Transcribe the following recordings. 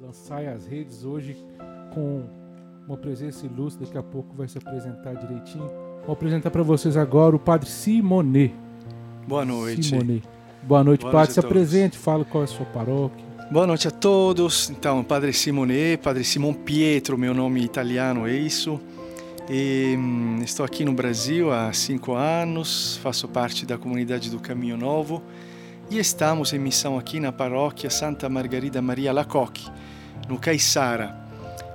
lançar as redes hoje com uma presença ilustre, daqui a pouco vai se apresentar direitinho. Vou apresentar para vocês agora o Padre Simone. Boa noite. Simone. Boa noite, Boa Padre. Noite se apresente, fala qual é a sua paróquia. Boa noite a todos. Então, Padre Simone, Padre Simon Pietro, meu nome italiano é isso. E, hum, estou aqui no Brasil há cinco anos, faço parte da comunidade do Caminho Novo e estamos em missão aqui na paróquia Santa Margarida Maria Lacoque, no Caiçara.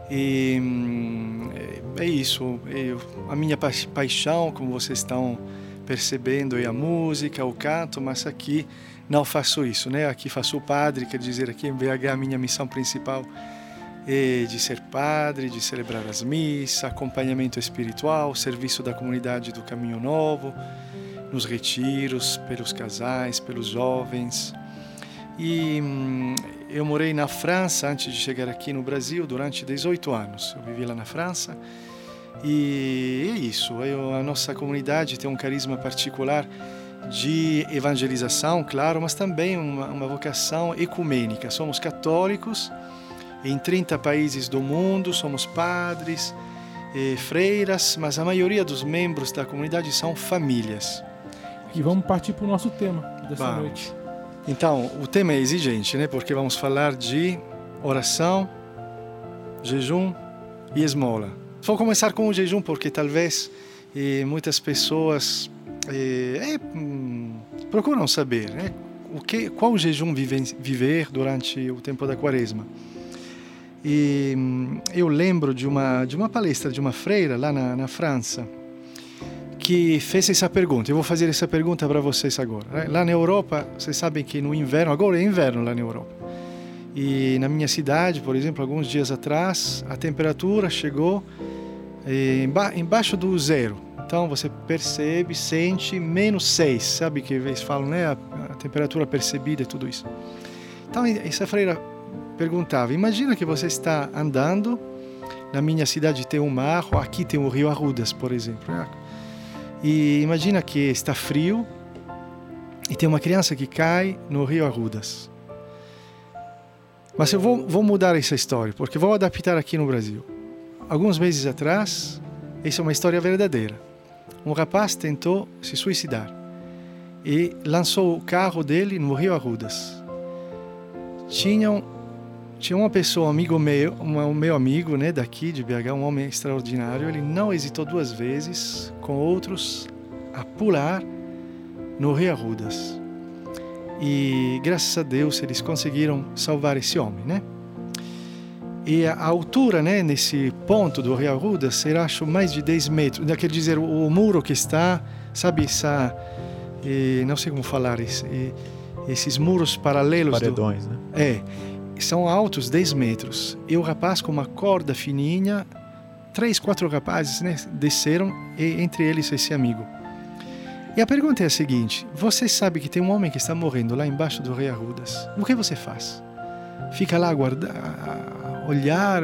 E hum, é, é isso, eu, a minha pa paixão, como vocês estão percebendo, é a música, o canto, mas aqui não faço isso, né? Aqui faço o padre, quer dizer, aqui em BH a minha missão principal é de ser padre, de celebrar as missas, acompanhamento espiritual, serviço da comunidade do Caminho Novo, nos retiros, pelos casais, pelos jovens. E hum, eu morei na França antes de chegar aqui no Brasil durante 18 anos. Eu vivi lá na França. E é isso. Eu, a nossa comunidade tem um carisma particular de evangelização, claro, mas também uma, uma vocação ecumênica. Somos católicos em 30 países do mundo, somos padres, eh, freiras, mas a maioria dos membros da comunidade são famílias. E vamos partir para o nosso tema dessa vamos. noite. Então, o tema é exigente, né? Porque vamos falar de oração, jejum e esmola. Vou começar com o jejum porque talvez eh, muitas pessoas eh, hum, procuram saber, né? O que, qual jejum vive, viver durante o tempo da quaresma. E hum, eu lembro de uma de uma palestra de uma freira lá na, na França que fez essa pergunta. Eu vou fazer essa pergunta para vocês agora. Né? Lá na Europa, vocês sabem que no inverno, agora é inverno lá na Europa. E na minha cidade, por exemplo, alguns dias atrás, a temperatura chegou eh, embaixo do zero. Então você percebe, sente menos 6, sabe que eles falam, né? A, a temperatura percebida e tudo isso. Então essa freira perguntava: imagina que você está andando, na minha cidade tem um mar, aqui tem o rio Arrudas, por exemplo. E imagina que está frio e tem uma criança que cai no rio Arrudas. Mas eu vou, vou mudar essa história, porque vou adaptar aqui no Brasil. Alguns meses atrás, essa é uma história verdadeira. Um rapaz tentou se suicidar e lançou o carro dele no rio Arrudas. Tinham tinha uma pessoa, um amigo meu, um meu amigo, né, daqui de BH, um homem extraordinário. Ele não hesitou duas vezes com outros a pular no Rio Arrudas. E graças a Deus eles conseguiram salvar esse homem, né? E a altura, né, nesse ponto do Rio Arrudas, será acho mais de 10 metros. Quer dizer, o, muro que está, sabe, essa, não sei como falar, esse, esses muros paralelos. Paredões, do, né? É são altos 10 metros. E o rapaz com uma corda fininha, três, quatro rapazes né, desceram e entre eles esse amigo. E a pergunta é a seguinte: você sabe que tem um homem que está morrendo lá embaixo do Rei Arrudas. O que você faz? Fica lá a guardar, a olhar,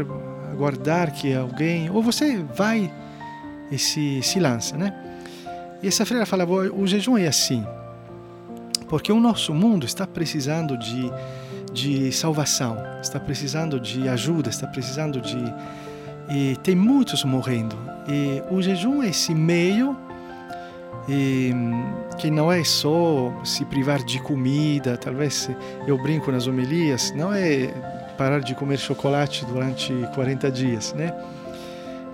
aguardar que alguém, ou você vai e se, se lança, né? E essa freira fala: o jejum é assim, porque o nosso mundo está precisando de de salvação, está precisando de ajuda, está precisando de. E tem muitos morrendo. E o jejum é esse meio e, que não é só se privar de comida, talvez eu brinco nas homilias, não é parar de comer chocolate durante 40 dias, né?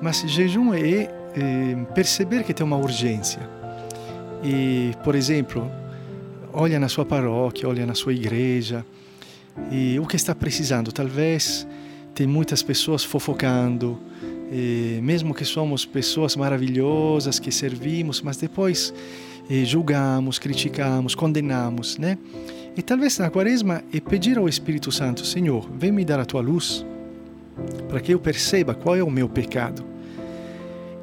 Mas jejum é, é perceber que tem uma urgência. E, por exemplo, olha na sua paróquia, olha na sua igreja, e o que está precisando? Talvez tem muitas pessoas fofocando, mesmo que somos pessoas maravilhosas que servimos, mas depois julgamos, criticamos, condenamos, né? E talvez na quaresma é pedir ao Espírito Santo, Senhor, vem me dar a tua luz, para que eu perceba qual é o meu pecado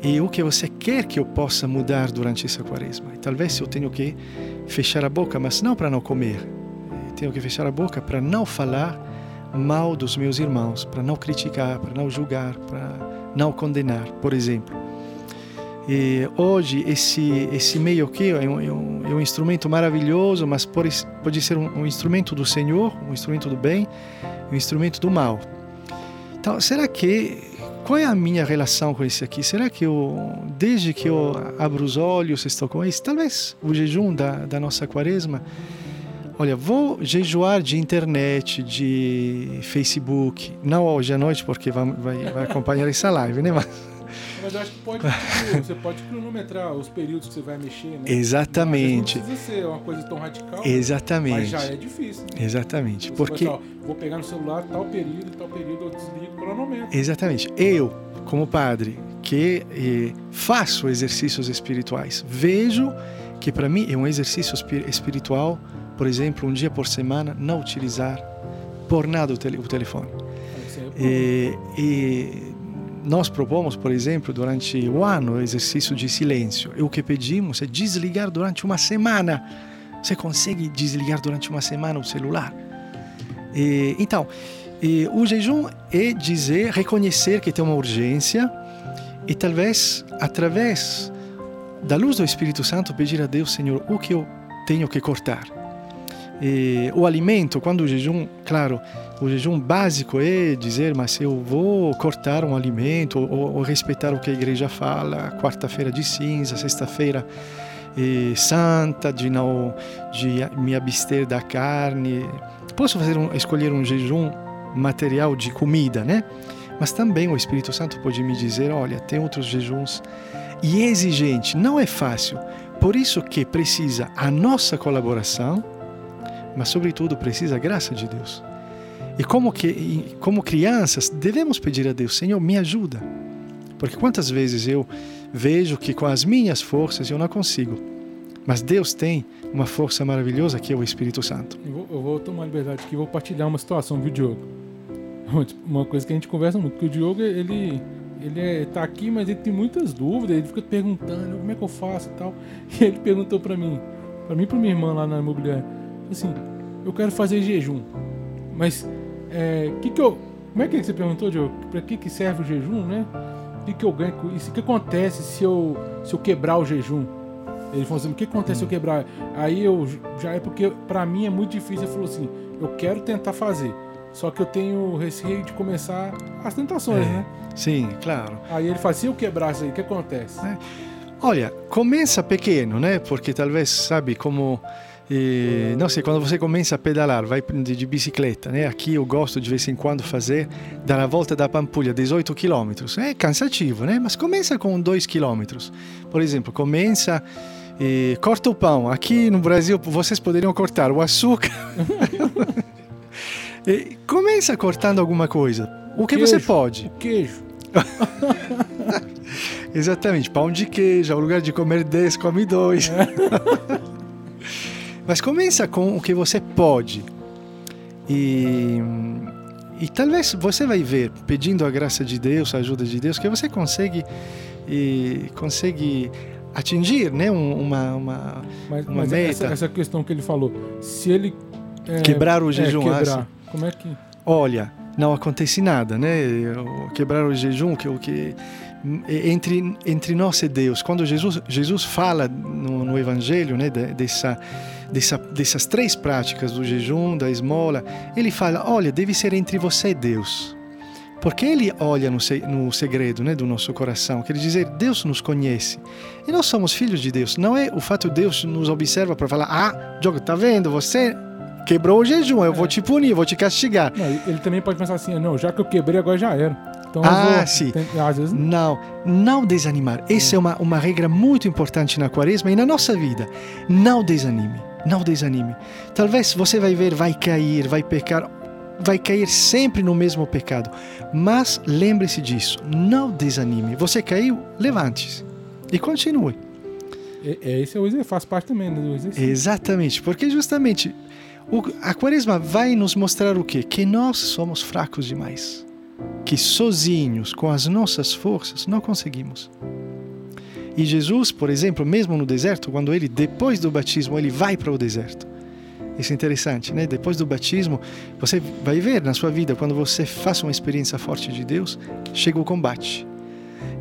e o que você quer que eu possa mudar durante essa quaresma. E talvez eu tenho que fechar a boca, mas não para não comer, tenho que fechar a boca para não falar mal dos meus irmãos, para não criticar, para não julgar, para não condenar, por exemplo. E hoje esse esse meio que é um, é um, é um instrumento maravilhoso, mas pode, pode ser um, um, instrumento do Senhor, um instrumento do bem, um instrumento do mal. Então, será que qual é a minha relação com isso aqui? Será que eu, desde que eu abro os olhos, estou com isso? Talvez o jejum da, da nossa quaresma. Olha, vou jejuar de internet, de Facebook, não hoje à noite, porque vai, vai, vai acompanhar essa live, né? Mas, mas eu acho que pode, você pode cronometrar os períodos que você vai mexer, né? Exatamente. Não precisa ser uma coisa tão radical. Exatamente. Mas já é difícil. Né? Exatamente. Você porque ó, vou pegar no celular tal período, tal período eu desligo cronometro. Exatamente. Eu, como padre, que eh, faço exercícios espirituais, vejo que para mim é um exercício espiritual, por exemplo, um dia por semana, não utilizar por nada o, tele, o telefone. E, e nós propomos, por exemplo, durante o ano, exercício de silêncio. E o que pedimos é desligar durante uma semana. Você consegue desligar durante uma semana o celular? E, então, e o jejum é dizer, reconhecer que tem uma urgência e talvez, através da luz do Espírito Santo, pedir a Deus, Senhor, o que eu tenho que cortar. E o alimento, quando o jejum, claro, o jejum básico é dizer, mas eu vou cortar um alimento ou, ou respeitar o que a igreja fala, quarta-feira de cinza, sexta-feira santa, de não de me abster da carne. Posso fazer um, escolher um jejum material de comida, né? Mas também o Espírito Santo pode me dizer, olha, tem outros jejuns e é exigente, não é fácil. Por isso que precisa a nossa colaboração, mas sobretudo precisa a graça de Deus. E como que como crianças devemos pedir a Deus, Senhor, me ajuda. Porque quantas vezes eu vejo que com as minhas forças eu não consigo. Mas Deus tem uma força maravilhosa que é o Espírito Santo. Eu vou, eu vou tomar liberdade aqui, vou partilhar uma situação, viu, Diogo? Uma coisa que a gente conversa muito, porque o Diogo, ele, ele é, tá aqui, mas ele tem muitas dúvidas, ele fica perguntando como é que eu faço e tal. E ele perguntou para mim, para mim e pra minha irmã lá na imobiliária, assim, eu quero fazer jejum, mas é, que que eu, como é que você perguntou, Diogo? Para que, que serve o jejum, né? O que, que eu ganho com isso? O que acontece se eu, se eu quebrar o jejum? Ele falou assim: o que acontece se eu quebrar? Aí eu já é porque para mim é muito difícil. Ele falou assim: eu quero tentar fazer, só que eu tenho receio de começar as tentações, É. né? Sim, claro. Aí ele fala: se eu quebrar isso aí, o que acontece? É. Olha, começa pequeno, né? Porque talvez, sabe, como eh, não sei, quando você começa a pedalar, vai de, de bicicleta, né? Aqui eu gosto de vez em quando fazer dar a volta da Pampulha 18 km. É cansativo, né? Mas começa com 2 km. Por exemplo, começa eh, corta o pão. Aqui no Brasil vocês poderiam cortar o açúcar. E começa cortando alguma coisa. O que você Queijo. pode? O queijo. Exatamente, pão de queijo, ao lugar de comer 10, come dois. Mas começa com o que você pode. E, e talvez você vai ver, pedindo a graça de Deus, a ajuda de Deus, que você consegue, e, consegue atingir né, um- uma, uma Mas, Uma mas meta. essa, essa questão que ele falou, se ele. é, quebrar o é, jejum. ah, quebrar, como é que. olha, não acontece nada, né? Quebrar o jejum, que o que entre entre nós e Deus. Quando Jesus Jesus fala no, no Evangelho, né, de- dessa dessa dessas três práticas do jejum, da esmola, ele fala, olha, deve ser entre você e Deus. Porque ele olha no, no segredo né, do nosso coração, quer dizer, Deus nos conhece. E nós somos filhos de Deus. Não é o fato de Deus nos observa para falar, ah, Diogo, tá vendo? Você quebrou o jejum, eu vou te punir, vou te castigar. Não, ele também pode pensar assim, não, já que eu quebrei, agora já era. Então Ah, vou, sim. tem- às vezes Não, não desanimar. Essa é uma, uma regra muito importante na quaresma e na nossa vida. Não desanime, não desanime. Talvez você vai ver, vai cair, vai pecar, vai cair sempre no mesmo pecado. Mas lembre-se disso, não desanime. Você caiu, levante-se e continue. É, esse é o exercício, faz parte também do exercício. Exatamente, porque justamente o- a quaresma vai nos mostrar o quê? Que nós somos fracos demais. Que sozinhos, com as nossas forças, não conseguimos. E Jesus, por exemplo, mesmo no deserto, quando ele, depois do batismo, ele vai para o deserto. Isso é interessante, né? Depois do batismo, você vai ver na sua vida, quando você faz uma experiência forte de Deus, chega o combate.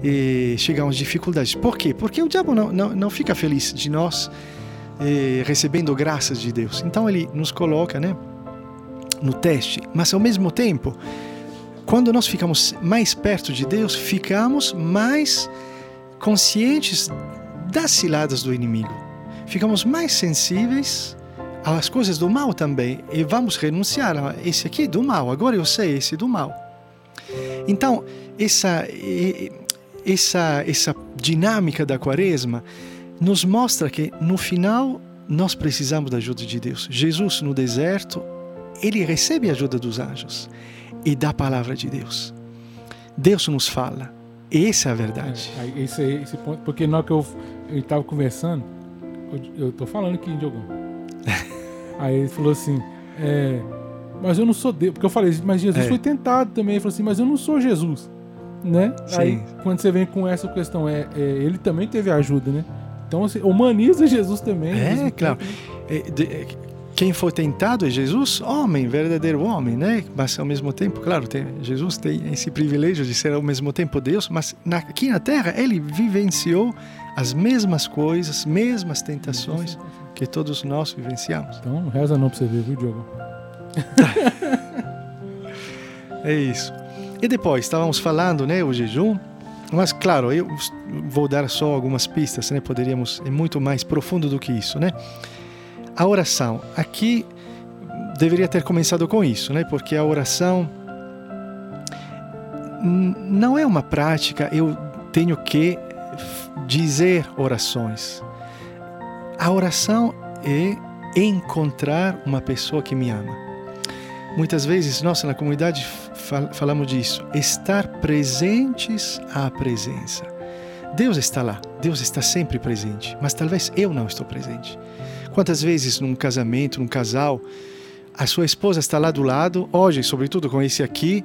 E chegam as dificuldades. Por quê? Porque o diabo não, não, não fica feliz de nós eh, recebendo graças de Deus. Então ele nos coloca, né, no teste. Mas ao mesmo tempo, quando nós ficamos mais perto de Deus, ficamos mais conscientes das ciladas do inimigo. Ficamos mais sensíveis às coisas do mal também e vamos renunciar a esse aqui do mal. Agora eu sei esse do mal. Então, essa essa essa dinâmica da quaresma nos mostra que no final nós precisamos da ajuda de Deus. Jesus no deserto, ele recebe a ajuda dos anjos e da palavra de Deus. Deus nos fala. Essa é a verdade. É, esse, esse ponto, porque na hora que eu estava conversando, eu estou falando aqui em Diogão. Aí ele falou assim, é, mas eu não sou Deus. Porque eu falei, mas Jesus é. foi tentado também. Ele falou assim, mas eu não sou Jesus. Né? Sim. Aí quando você vem com essa questão, é, é ele também teve ajuda, né? Então assim, humaniza Jesus também. É, claro. É, de, é, quem foi tentado é Jesus, homem, verdadeiro homem, né? Mas ao mesmo tempo, claro, tem, Jesus tem esse privilégio de ser ao mesmo tempo Deus, mas na, aqui na Terra ele vivenciou as mesmas coisas, mesmas tentações que todos nós vivenciamos. Então reza não para você ver, viu, Diogo? é isso. E depois, estávamos falando, né, o jejum, mas claro, eu vou dar só algumas pistas, né? Poderíamos ir muito mais profundo do que isso, né? A oração. Aqui deveria ter começado com isso, né? Porque a oração não é uma prática, eu tenho que dizer orações. A oração é encontrar uma pessoa que me ama. Muitas vezes, nós na comunidade falamos disso, estar presentes à presença. Deus está lá, Deus está sempre presente, mas talvez eu não estou presente. Quantas vezes num casamento, num casal, a sua esposa está lá do lado, hoje, sobretudo com esse aqui,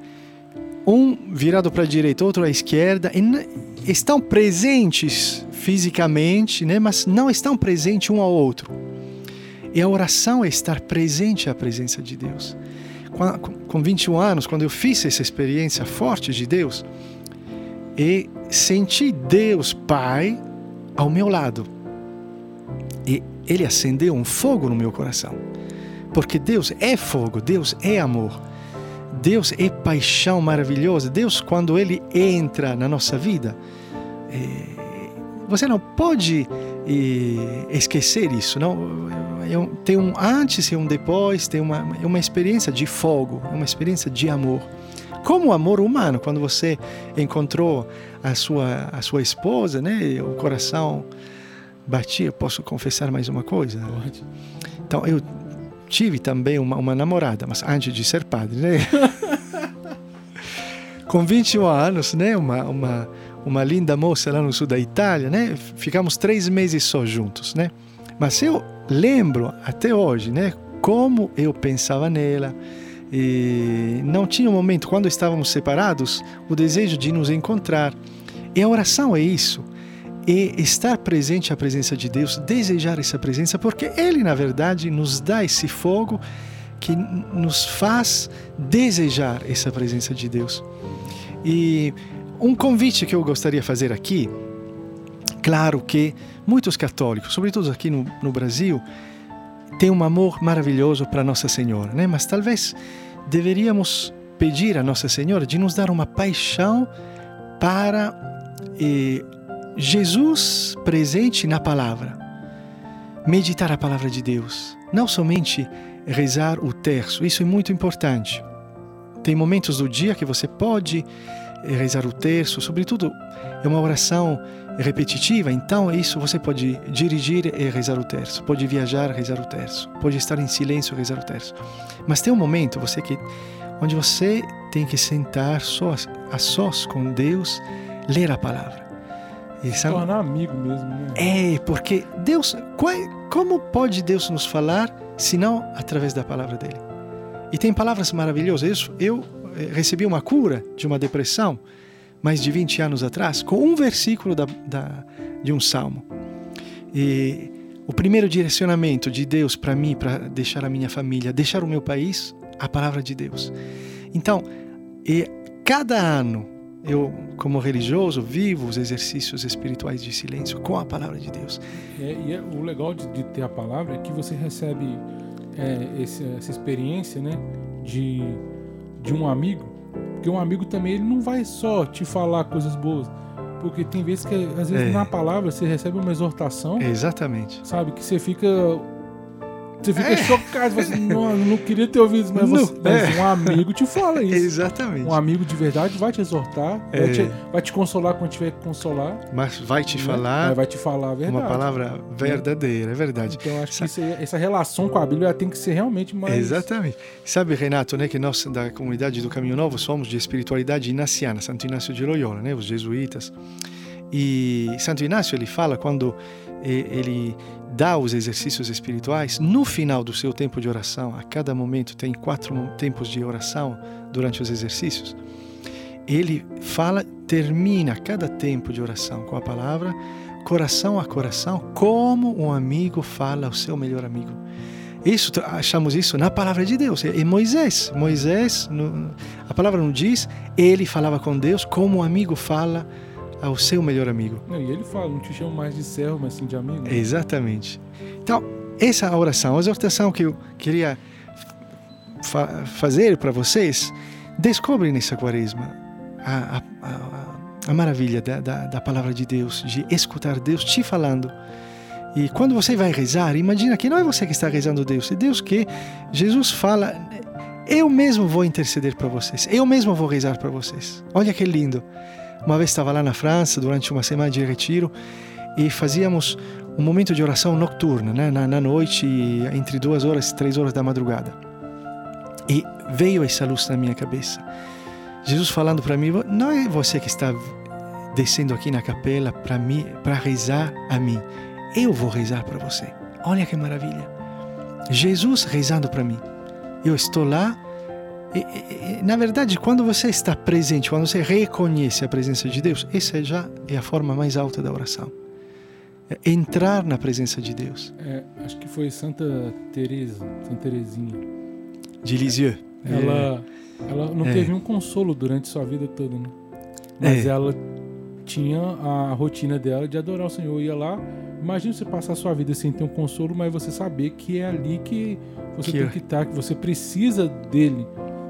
um virado para a direita, outro à esquerda, estão presentes fisicamente, né, mas não estão presentes um ao outro. E a oração é estar presente à presença de Deus. Com 21 anos, quando eu fiz essa experiência forte de Deus, e senti Deus Pai ao meu lado. Ele acendeu um fogo no meu coração. Porque Deus é fogo, Deus é amor. Deus é paixão maravilhosa. Deus, quando Ele entra na nossa vida, é, você não pode é, esquecer isso. Não? É tem um antes e um depois, tem uma, é uma experiência de fogo, é uma experiência de amor. Como o amor humano, quando você encontrou a sua, a sua esposa, né? o coração batia. Posso confessar mais uma coisa? Pode. Então, eu tive também uma, uma namorada, mas antes de ser padre, né? Com 21 anos, né? Uma, uma, uma linda moça lá no sul da Itália, né? Ficamos três meses só juntos, né? Mas eu lembro até hoje, né? Como eu pensava nela. E não tinha um momento, quando estávamos separados, o desejo de nos encontrar. E a oração é isso e estar presente à presença de Deus, desejar essa presença, porque Ele, na verdade, nos dá esse fogo que nos faz desejar essa presença de Deus. E um convite que eu gostaria de fazer aqui, claro que muitos católicos, sobretudo aqui no, no Brasil, têm um amor maravilhoso para Nossa Senhora, né? mas talvez deveríamos pedir a Nossa Senhora de nos dar uma paixão para eh, Jesus presente na palavra. Meditar a palavra de Deus. Não somente rezar o terço, isso é muito importante. Tem momentos do dia que você pode rezar o terço, sobretudo é uma oração repetitiva, então isso você pode dirigir e rezar o terço, pode viajar, rezar o terço, pode estar em silêncio, rezar o terço. Mas tem um momento você que onde você tem que sentar sós, a sós com Deus, ler a palavra. E Se tornar amigo mesmo, né? É, porque Deus, qual, como pode Deus nos falar se não através da palavra dele? E tem palavras maravilhosas. Eu, eu recebi uma cura de uma depressão mais de 20 anos atrás com um versículo da, da, de um salmo. E o primeiro direcionamento de Deus para mim, para deixar a minha família, deixar o meu país, a palavra de Deus. Então, e cada ano eu, como religioso, vivo os exercícios espirituais de silêncio com a palavra de Deus. É, e é, o legal de, de, ter a palavra é que você recebe é, esse, essa experiência né, de, de um amigo. Porque um amigo também ele não vai só te falar coisas boas. Porque tem vezes que, às vezes, É. na palavra você recebe uma exortação, Exatamente. sabe? Que você fica. Você fica É. chocado. Você, não, não queria ter ouvido isso, mas, Não, você- mas é. um amigo te fala isso. Exatamente. Um amigo de verdade vai te exortar, É. vai, te, vai te consolar quando tiver que consolar. Mas vai te né? falar vai te falar a verdade. uma palavra verdadeira, é verdade. Então, eu acho que Sa- aí- essa relação com a Bíblia tem que ser realmente mais. Exatamente. Sabe, Renato, né, que nós da comunidade do Caminho Novo somos de espiritualidade inaciana, Santo Inácio de Loyola, né, os jesuítas. E Santo Inácio ele fala quando eh, ele dá os exercícios espirituais no final do seu tempo de oração. A cada momento tem quatro tempos de oração durante os exercícios. Ele fala, termina cada tempo de oração com a palavra coração a coração, como um amigo fala ao seu melhor amigo. Isso achamos isso na palavra de Deus. E Moisés, Moisés, a palavra não diz, ele falava com Deus como um amigo fala ao seu melhor amigo. Não, e ele fala, não te chamo mais de servo, mas sim de amigo. Exatamente. Então, essa oração, a exortação que eu queria fa fazer para vocês, descobrem nessa quaresma a, a, a, a maravilha da, da, da palavra de Deus, de escutar Deus te falando. E quando você vai rezar, imagina que não é você que está rezando Deus, é Deus que Jesus fala, eu mesmo vou interceder para vocês, eu mesmo vou rezar para vocês. Olha que lindo. Uma vez estava lá na França durante uma semana de retiro e fazíamos um momento de oração nocturna, né? na, na noite, entre duas horas e três horas da madrugada. E veio essa luz na minha cabeça. Jesus falando para mim: não é você que está descendo aqui na capela para para rezar a mim. Eu vou rezar para você. Olha que maravilha. Jesus rezando para mim. Eu estou lá. E, e, e, na verdade, quando você está presente, quando você reconhece a presença de Deus, essa já é a forma mais alta da oração. É entrar na presença de Deus. É, acho que foi Santa Teresa, Santa Teresinha. De Lisieux. Ela, ela não É. teve um consolo durante sua vida toda, né? Mas É. ela tinha a rotina dela de adorar o Senhor. Ia lá, imagina você passar a sua vida sem ter um consolo, mas você saber que é ali que você Que tem é. que estar, que você precisa dele,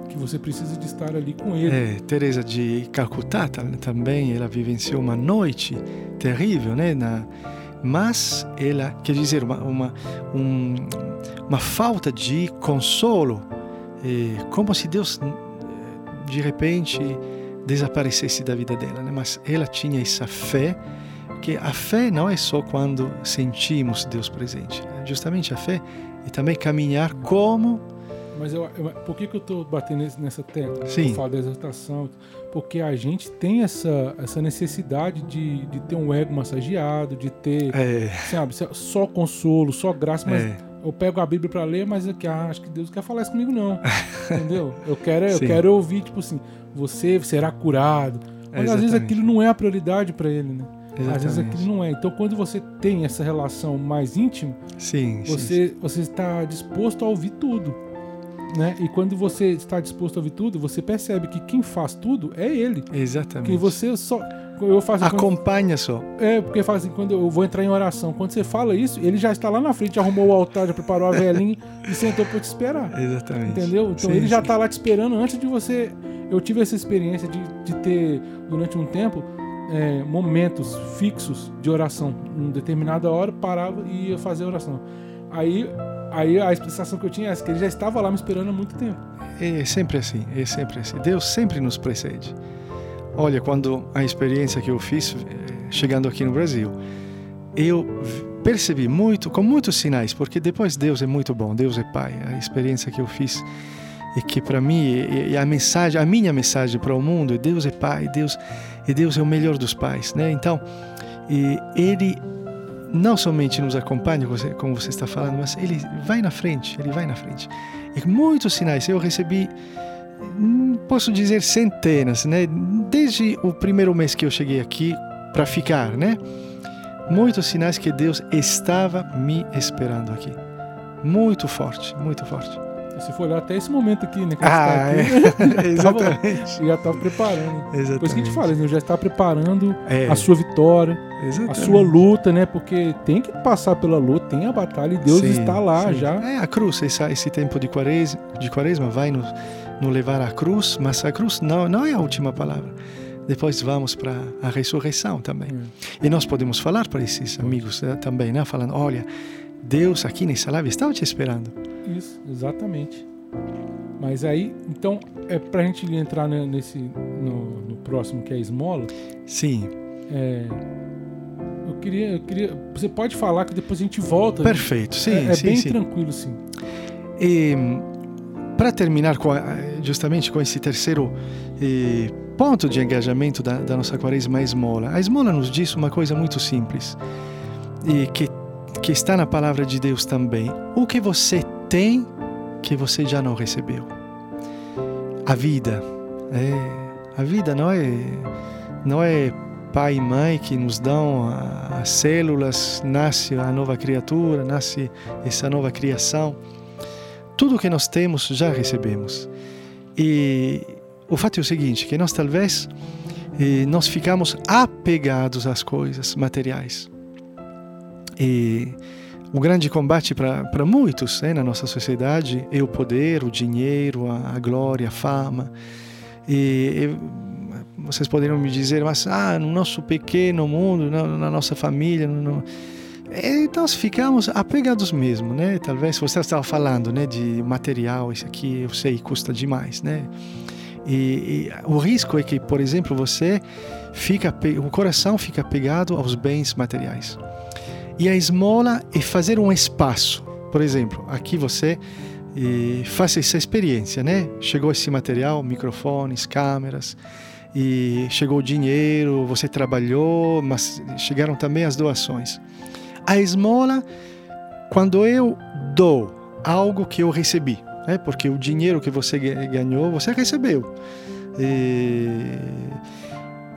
que você precisa de estar ali com ele. É, Teresa de Calcutá tam- também, ela vivenciou uma noite terrível, né? Na, mas ela, quer dizer, uma, uma, um, uma falta de consolo, é, como se Deus de repente desaparecesse da vida dela, né? Mas ela tinha essa fé, que a fé não é só quando sentimos Deus presente, né? justamente a fé é também caminhar como Mas eu, eu- por que, que eu tô batendo nessa tecla? Sim. Eu falo da exortação. Porque a gente tem essa, essa necessidade de, de ter um ego massageado, de ter, é, sabe, só consolo, só graça, mas é, eu pego a Bíblia pra ler, mas aqui, ah, acho que Deus não quer falar isso comigo, não. Entendeu? Eu quero, eu Sim. quero ouvir, tipo assim, você será curado. Mas às vezes Exatamente. aquilo não é a prioridade pra ele, né? Às vezes exatamente. aquilo não é. Então quando você tem essa relação mais íntima, Sim, sim, você, você está disposto a ouvir tudo. Né? E quando você está disposto a ouvir tudo, você percebe que quem faz tudo é ele. Exatamente. Que você só. Eu faço quando, Acompanha só. É, porque fala assim, quando eu vou entrar em oração, quando você fala isso, ele já está lá na frente, arrumou o altar, já preparou a velhinha e sentou para te esperar. Exatamente. Entendeu? Então Sim, ele já está lá te esperando antes de você. Eu tive essa experiência de, de ter, durante um tempo, é, momentos fixos de oração. Em determinada hora, parava e ia fazer a oração. Aí, aí a explicação que eu tinha é que ele já estava lá me esperando há muito tempo. É sempre assim, é sempre assim. Deus sempre nos precede. Olha, quando a experiência que eu fiz eh, chegando aqui no Brasil, eu percebi muito, com muitos sinais, porque depois Deus é muito bom, Deus é Pai. A experiência que eu fiz e que para mim é a mensagem, a minha mensagem para o mundo é Deus é Pai, Deus e Deus é o melhor dos pais, né? Então, e Ele não somente nos acompanha, como você está falando, mas Ele vai na frente, Ele vai na frente. E muitos sinais eu recebi, hum, posso dizer centenas, né? Desde o primeiro mês que eu cheguei aqui para ficar, né? Muitos sinais que Deus estava me esperando aqui. Muito forte, muito forte. Se for olhar até esse momento aqui, né? Que Ah, a gente tá aqui, é. exatamente. já estava preparando. Exatamente. Por isso que a gente fala, né? já está preparando É, a sua vitória, a exatamente. sua luta, né? Porque tem que passar pela luta, tem a batalha e Deus Sim, está lá sim. já. É, a cruz, essa- esse tempo de quaresma, de quaresma vai nos, no levar a cruz, mas a cruz não, não é a última palavra. Depois vamos para a ressurreição também. E nós podemos falar para esses amigos eh, também, né? Falando, olha, Deus aqui nessa live estava te esperando. Isso, exatamente. Mas aí, então, é para a gente entrar nesse no, no, próximo que é a esmola. Sim. É, eu queria, eu queria, você pode falar que depois a gente volta. Perfeito, sim. É, é sim, bem sim. tranquilo, sim. E para terminar com a, justamente com esse terceiro eh, ponto de engajamento da, da, nossa quaresma, a esmola. A esmola nos diz uma coisa muito simples e que que está na palavra de Deus também. O que você tem que você já não recebeu. A vida. É, a vida não é, não é pai e mãe que nos dão as células, nasce a nova criatura, nasce essa nova criação. Tudo que nós temos já recebemos. E o fato é o seguinte, que nós talvez eh, nós ficamos apegados às coisas materiais. E o grande combate para muitos né, na nossa sociedade é o poder, o dinheiro, a, a glória, a fama. E, e, vocês poderiam me dizer, mas ah, no nosso pequeno mundo, na, na nossa família, no, no... E nós ficamos apegados mesmo, né? Talvez você estava falando, né, de material, isso aqui eu sei custa demais, né? E, e, o risco é que, por exemplo, você fica, o coração fica apegado aos bens materiais. E a esmola é fazer um espaço. Por exemplo, aqui você e faça essa experiência, né? Chegou esse material, microfones, câmeras, e chegou o dinheiro, você trabalhou, mas chegaram também as doações. A esmola, quando eu dou algo que eu recebi, né? Porque o dinheiro que você ganhou, você recebeu. E,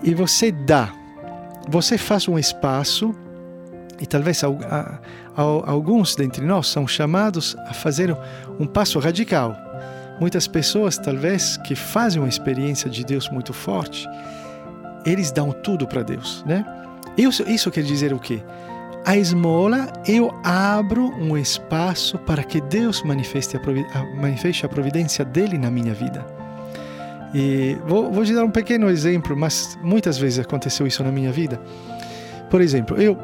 e você dá. Você faz um espaço e talvez alguns dentre nós são chamados a fazer um passo radical. Muitas pessoas, talvez, que fazem uma experiência de Deus muito forte, eles dão tudo para Deus, né? Isso, isso quer dizer o quê? A esmola, eu abro um espaço para que Deus manifeste a, manifeste a providência dele na minha vida. E vou, vou te dar um pequeno exemplo, mas muitas vezes aconteceu isso na minha vida. Por exemplo, eu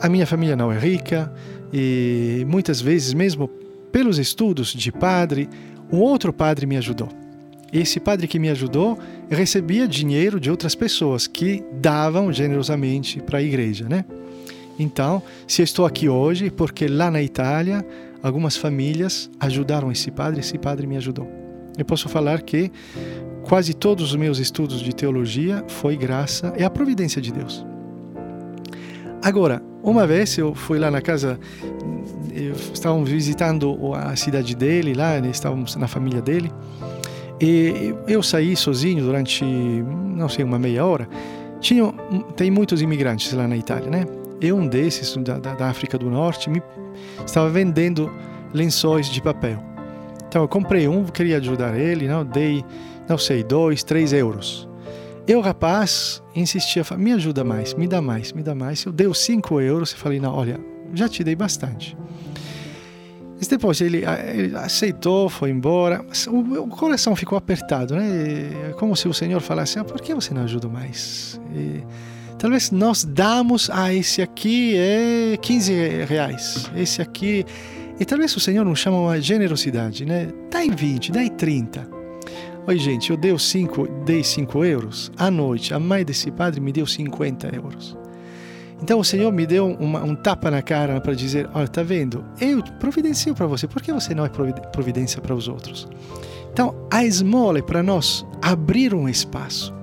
a minha família não é rica e muitas vezes, mesmo pelos estudos de padre, um outro padre me ajudou. Esse padre que me ajudou recebia dinheiro de outras pessoas que davam generosamente para a igreja, né? Então, se estou aqui hoje, porque lá na Itália algumas famílias ajudaram esse padre, esse padre me ajudou. Eu posso falar que quase todos os meus estudos de teologia foi graça e a providência de Deus. Agora, uma vez eu fui lá na casa, estávamos visitando a cidade dele, lá né, estávamos na família dele, e eu saí sozinho durante, não sei, uma meia hora. Tinha, tem muitos imigrantes lá na Itália, né? E um desses, da, da África do Norte, me, estava vendendo lençóis de papel. Então eu comprei um, queria ajudar ele, não? dei, não sei, dois, três euros. Eu, rapaz, insistia, me ajuda mais, me dá mais, me dá mais. Eu dei os 5 euros e falei, não, olha, já te dei bastante. Mas depois ele, ele aceitou, foi embora. O, coração ficou apertado, né? É como se o Senhor falasse, ah, por que você não ajuda mais? E, talvez nós damos, ah, esse aqui é 15 reais, esse aqui... E talvez o Senhor nos chama uma generosidade, né? Dá em 20, dá em 30. Oi, gente, eu dei 5 dei cinco euros. À noite, a mãe desse padre me deu 50 euros. Então o Senhor me deu uma, um tapa na cara para dizer: Olha, tá vendo? Eu providencio para você, por que você não é providência para os outros? Então, a esmola é para nós abrir um espaço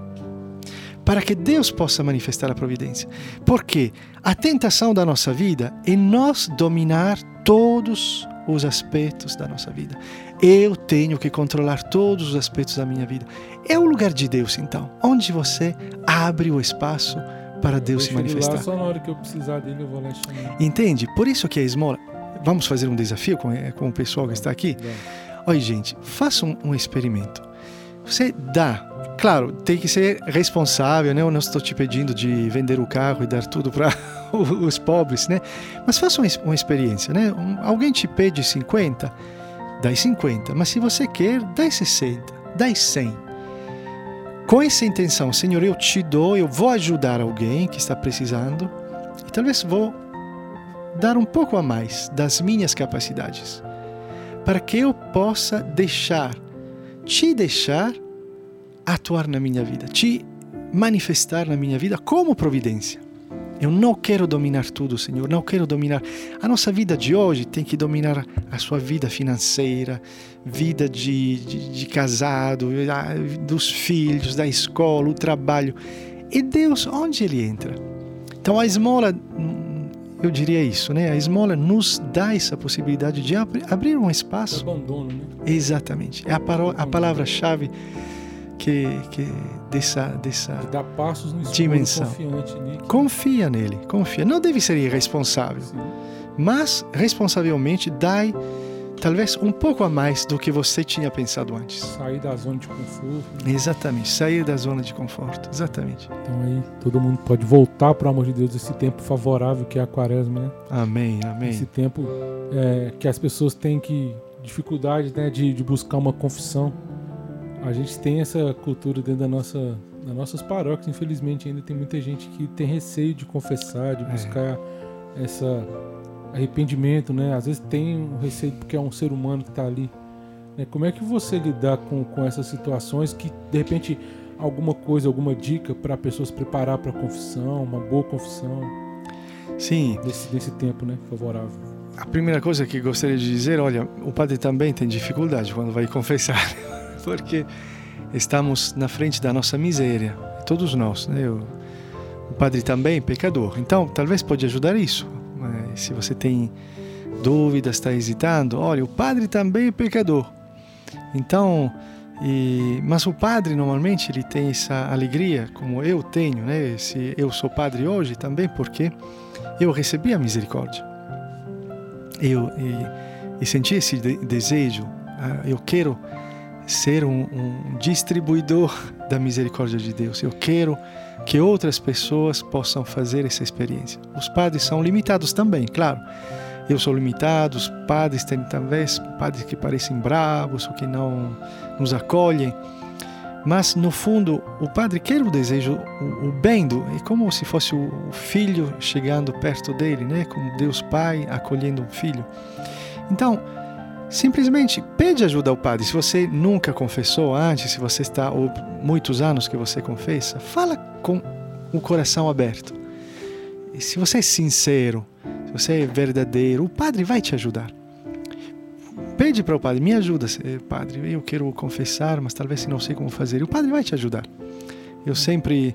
para que Deus possa manifestar a providência. Porque a tentação da nossa vida é nós dominar todos os aspectos da nossa vida. Eu tenho que controlar todos os aspectos da minha vida. É o lugar de Deus, então, onde você abre o espaço para Deus se manifestar. Lá, só na hora que eu precisar dele, eu vou lá chamar. Entende? Por isso que a esmola. Vamos fazer um desafio com, eh, com o pessoal que está aqui? Olha, gente, faça um, experimento. Você dá claro, tem que ser responsável, né? Eu não estou te pedindo de vender o carro e dar tudo para os pobres, né? Mas faça uma, experiência, né? Alguém te pede 50, dá 50, mas se você quer, dá 60. dai 100. Com essa intenção, Senhor, eu te dou, eu vou ajudar alguém que está precisando e talvez vou dar um pouco a mais das minhas capacidades, para que eu possa deixar, te deixar atuar na minha vida, te manifestar na minha vida como providência. Eu não quero dominar tudo, Senhor, não quero dominar. A nossa vida de hoje tem que dominar a sua vida financeira, vida de, de, de casado, dos filhos, da escola, o trabalho. E Deus, onde Ele entra? Então a esmola, eu diria isso, né? A esmola nos dá essa possibilidade de abrir um espaço. Abandono, né? Exatamente. É a, a palavra-chave que, que dessa dessa dá passos no dimensão. Nele. Confia nele, confia. Não deve ser irresponsável, Sim. mas responsavelmente dai talvez um pouco a mais do que você tinha pensado antes. Sair da zona de conforto. Exatamente, sair da zona de conforto, exatamente. Então aí todo mundo pode voltar para o amor de Deus esse tempo favorável que é a quaresma, né? Amém, amém. Esse tempo é, que as pessoas têm que dificuldade né, de, de buscar uma confissão a gente tem essa cultura dentro da nossa, das nossas paróquias. Infelizmente, ainda tem muita gente que tem receio de confessar, de é. buscar é. essa arrependimento, né? Às vezes tem um receio porque é um ser humano que está ali. Né? Como é que você lidar com, com essas situações que, de repente, alguma coisa, alguma dica para pessoas se preparar para a confissão, uma boa confissão? Sim. Nesse, nesse tempo, né? Favorável. A primeira coisa que gostaria de dizer, olha, o padre também tem dificuldade quando vai confessar. Porque estamos na frente da nossa miséria, todos nós. Né? O, o padre também pecador, então talvez pode ajudar isso. Se você tem dúvidas, está hesitando, olha, o padre também é pecador. Então, e, mas o padre normalmente ele tem essa alegria, como eu tenho, né? Se eu sou padre hoje também porque eu recebi a misericórdia. Eu e, e senti esse de, desejo. Ah, eu quero ser um, um distribuidor da misericórdia de Deus. Eu quero que outras pessoas possam fazer essa experiência. Os padres são limitados também, claro. Eu sou limitado, os padres têm talvez padres que parecem bravos ou que não nos acolhem. Mas no fundo, o padre quer o desejo, o, o bem do, é como se fosse o filho chegando perto dele, né? Como Deus Pai acolhendo um filho. Então, Simplesmente pede ajuda ao padre. Se você nunca confessou antes, se você está ou muitos anos que você confessa, fala com o coração aberto. E se você é sincero, se você é verdadeiro, o padre vai te ajudar. Pede para o padre, me ajuda, padre, eu quero confessar, mas talvez não sei como fazer. E o padre vai te ajudar. Eu sempre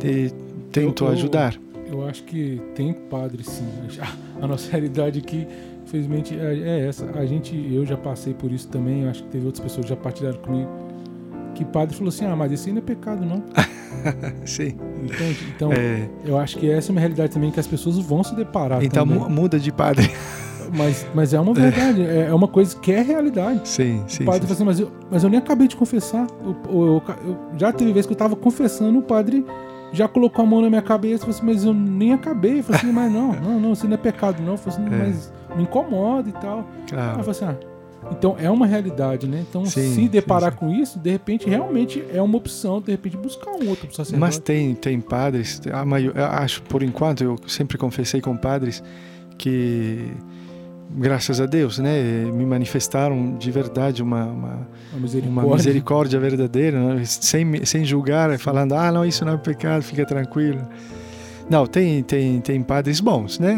te, tento eu, eu, ajudar. Eu acho que tem padre sim. A nossa realidade aqui infelizmente é, é, essa. A gente, eu já passei por isso também, acho que teve outras pessoas que já partilharam comigo. Que padre falou assim: ah, mas isso ainda é pecado, não? Sim. Então, então é... eu acho que essa é uma realidade também que as pessoas vão se deparar. Então também. muda de padre. Mas, mas é uma é. verdade, é, é uma coisa que é realidade. Sim, sim. O padre sim, fala assim, mas eu, mas eu nem acabei de confessar. Eu, eu, eu, já teve vez que eu estava confessando, o padre já colocou a mão na minha cabeça falou assim, mas eu nem acabei. Eu falei assim, mas não, não, não, isso não é pecado, não. Eu falei assim, é. mas me incomoda e tal. Claro. Aí eu falei assim, ah, então é uma realidade, né? Então, sim, se deparar sim, sim. com isso, de repente realmente é uma opção, de repente buscar um outro sacerdote. Mas tem, tem padres, a maior, acho por enquanto, eu sempre confessei com padres que graças a Deus, né, me manifestaram de verdade uma, uma, uma misericórdia. uma misericórdia verdadeira, né? sem, sem julgar, falando, ah, não, isso não é pecado, fica tranquilo. Não, tem, tem, tem padres bons, né?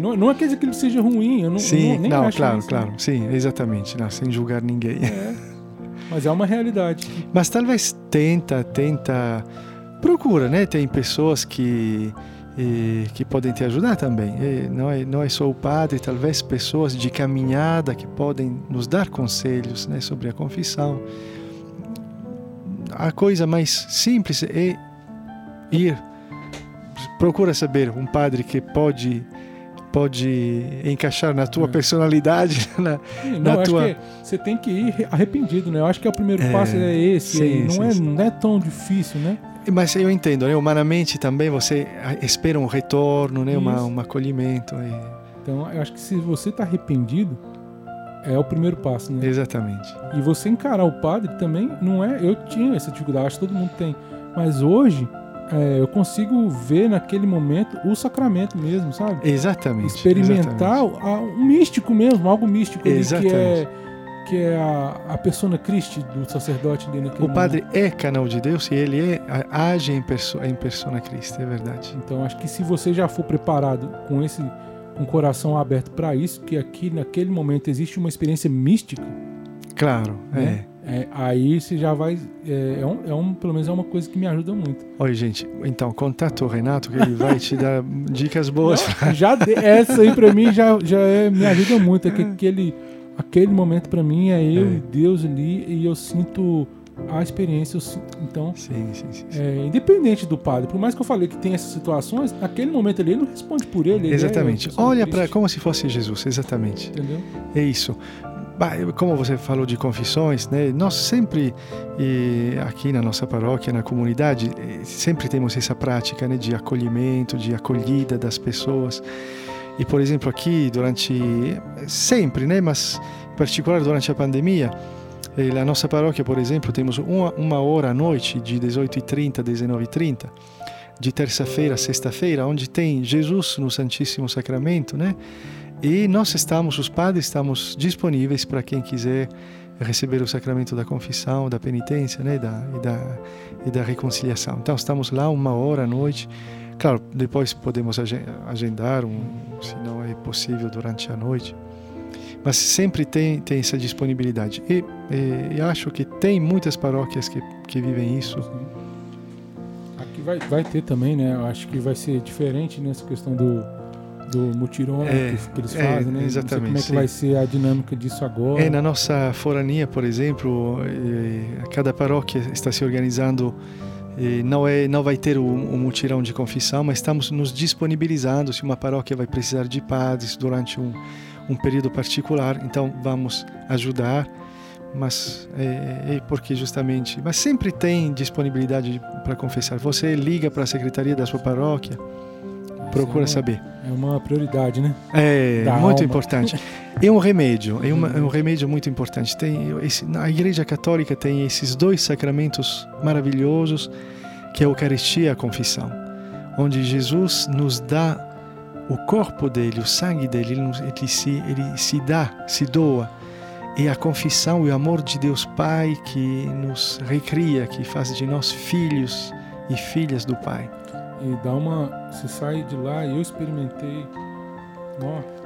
Não, não é quer dizer que ele seja ruim, eu não, sim, eu não, não claro, isso, claro, né? sim, exatamente, não, sem julgar ninguém. É, mas é uma realidade. Mas talvez tenta, tenta, procura, né? Tem pessoas que e, que podem te ajudar também. E não é não é só o padre, talvez pessoas de caminhada que podem nos dar conselhos, né, sobre a confissão. A coisa mais simples é ir procura saber um padre que pode pode encaixar na tua é. personalidade, na, sim, não, na tua. você tem que ir arrependido, né? Eu acho que é o primeiro é, passo é esse. Sim, não, sim, é, não é tão difícil, né? Mas eu entendo, né? Humanamente também você espera um retorno, né? Uma, um acolhimento. Então, eu acho que se você está arrependido, é o primeiro passo, né? Exatamente. E você encarar o padre também não é. Eu tinha essa dificuldade, acho que todo mundo tem. Mas hoje é, eu consigo ver naquele momento o sacramento mesmo, sabe? Exatamente. Experimentar exatamente. a- um místico mesmo, algo místico ali, que é, Exatamente. Que é a, a persona Christi do sacerdote ali naquele O padre é canal de Deus e ele é, age em, perso, em persona Cristo, é verdade. Então acho que se você já for preparado com esse com o coração aberto para isso, que aqui naquele momento existe uma experiência mística, Claro, Né? é, aí você já vai é, é um, é um- pelo menos é uma coisa que me ajuda muito. é. Oi, gente. Então, contato o Renato que ele vai te dar dicas boas. Não, já de- essa aí para mim já já é- me ajuda muito, é que aquele aquele momento para mim é eu É. e Deus ali e eu sinto a experiência, sinto- então Sim, sim, sim. é, independente do padre, por mais que eu falei que tem essas situações, naquele momento ali ele não responde por ele. ele é Exatamente. pessoa Olha para como se fosse Jesus, exatamente. Entendeu? É isso. Como você falou de confissões, né? Nós sempre aqui na nossa paróquia, na comunidade, eh, sempre temos essa prática, né, de acolhimento, de acolhida das pessoas. E por exemplo aqui durante sempre, né, mas em particular durante a pandemia, eh, na nossa paróquia, por exemplo, temos uma, uma hora à noite de 18h30 a 19h30 de terça-feira a sexta-feira, onde tem Jesus no Santíssimo Sacramento, né? E nós estamos, os padres, estamos disponíveis para quem quiser receber o sacramento da confissão, da penitência, né, da, e, da, e da reconciliação. Então, estamos lá uma hora à noite. Claro, depois podemos agen- agendar, um, se não é possível durante a noite. Mas sempre tem, tem essa disponibilidade. E, e, e acho que tem muitas paróquias que, que vivem isso. Aqui vai, vai ter também, né? Eu acho que vai ser diferente nessa questão do, do mutirão É, que, eles é, fazem, né? Exatamente, como é que sim. vai ser a dinâmica disso agora. É, na nossa forania, por exemplo, eh, cada paróquia está se organizando. Eh, Não, é, não vai ter um, um mutirão de confissão, mas estamos nos disponibilizando se uma paróquia vai precisar de padres durante um, um período particular. Então vamos ajudar, mas é, é porque justamente. Mas sempre tem disponibilidade para confessar. Você liga para a secretaria da sua paróquia, procura é uma- saber. É uma prioridade, né? É Da muito alma. importante. É um remédio, é, uma- é um remédio muito importante. Tem esse, na Igreja Católica tem esses dois sacramentos maravilhosos, que é a Eucaristia e a confissão, onde Jesus nos dá o corpo dele, o sangue dele, ele, ele se, ele se dá, se doa. E a confissão e o amor de Deus Pai que nos recria, que faz de nós filhos e filhas do Pai. E dá uma. Você sai de lá e eu experimentei. Ó,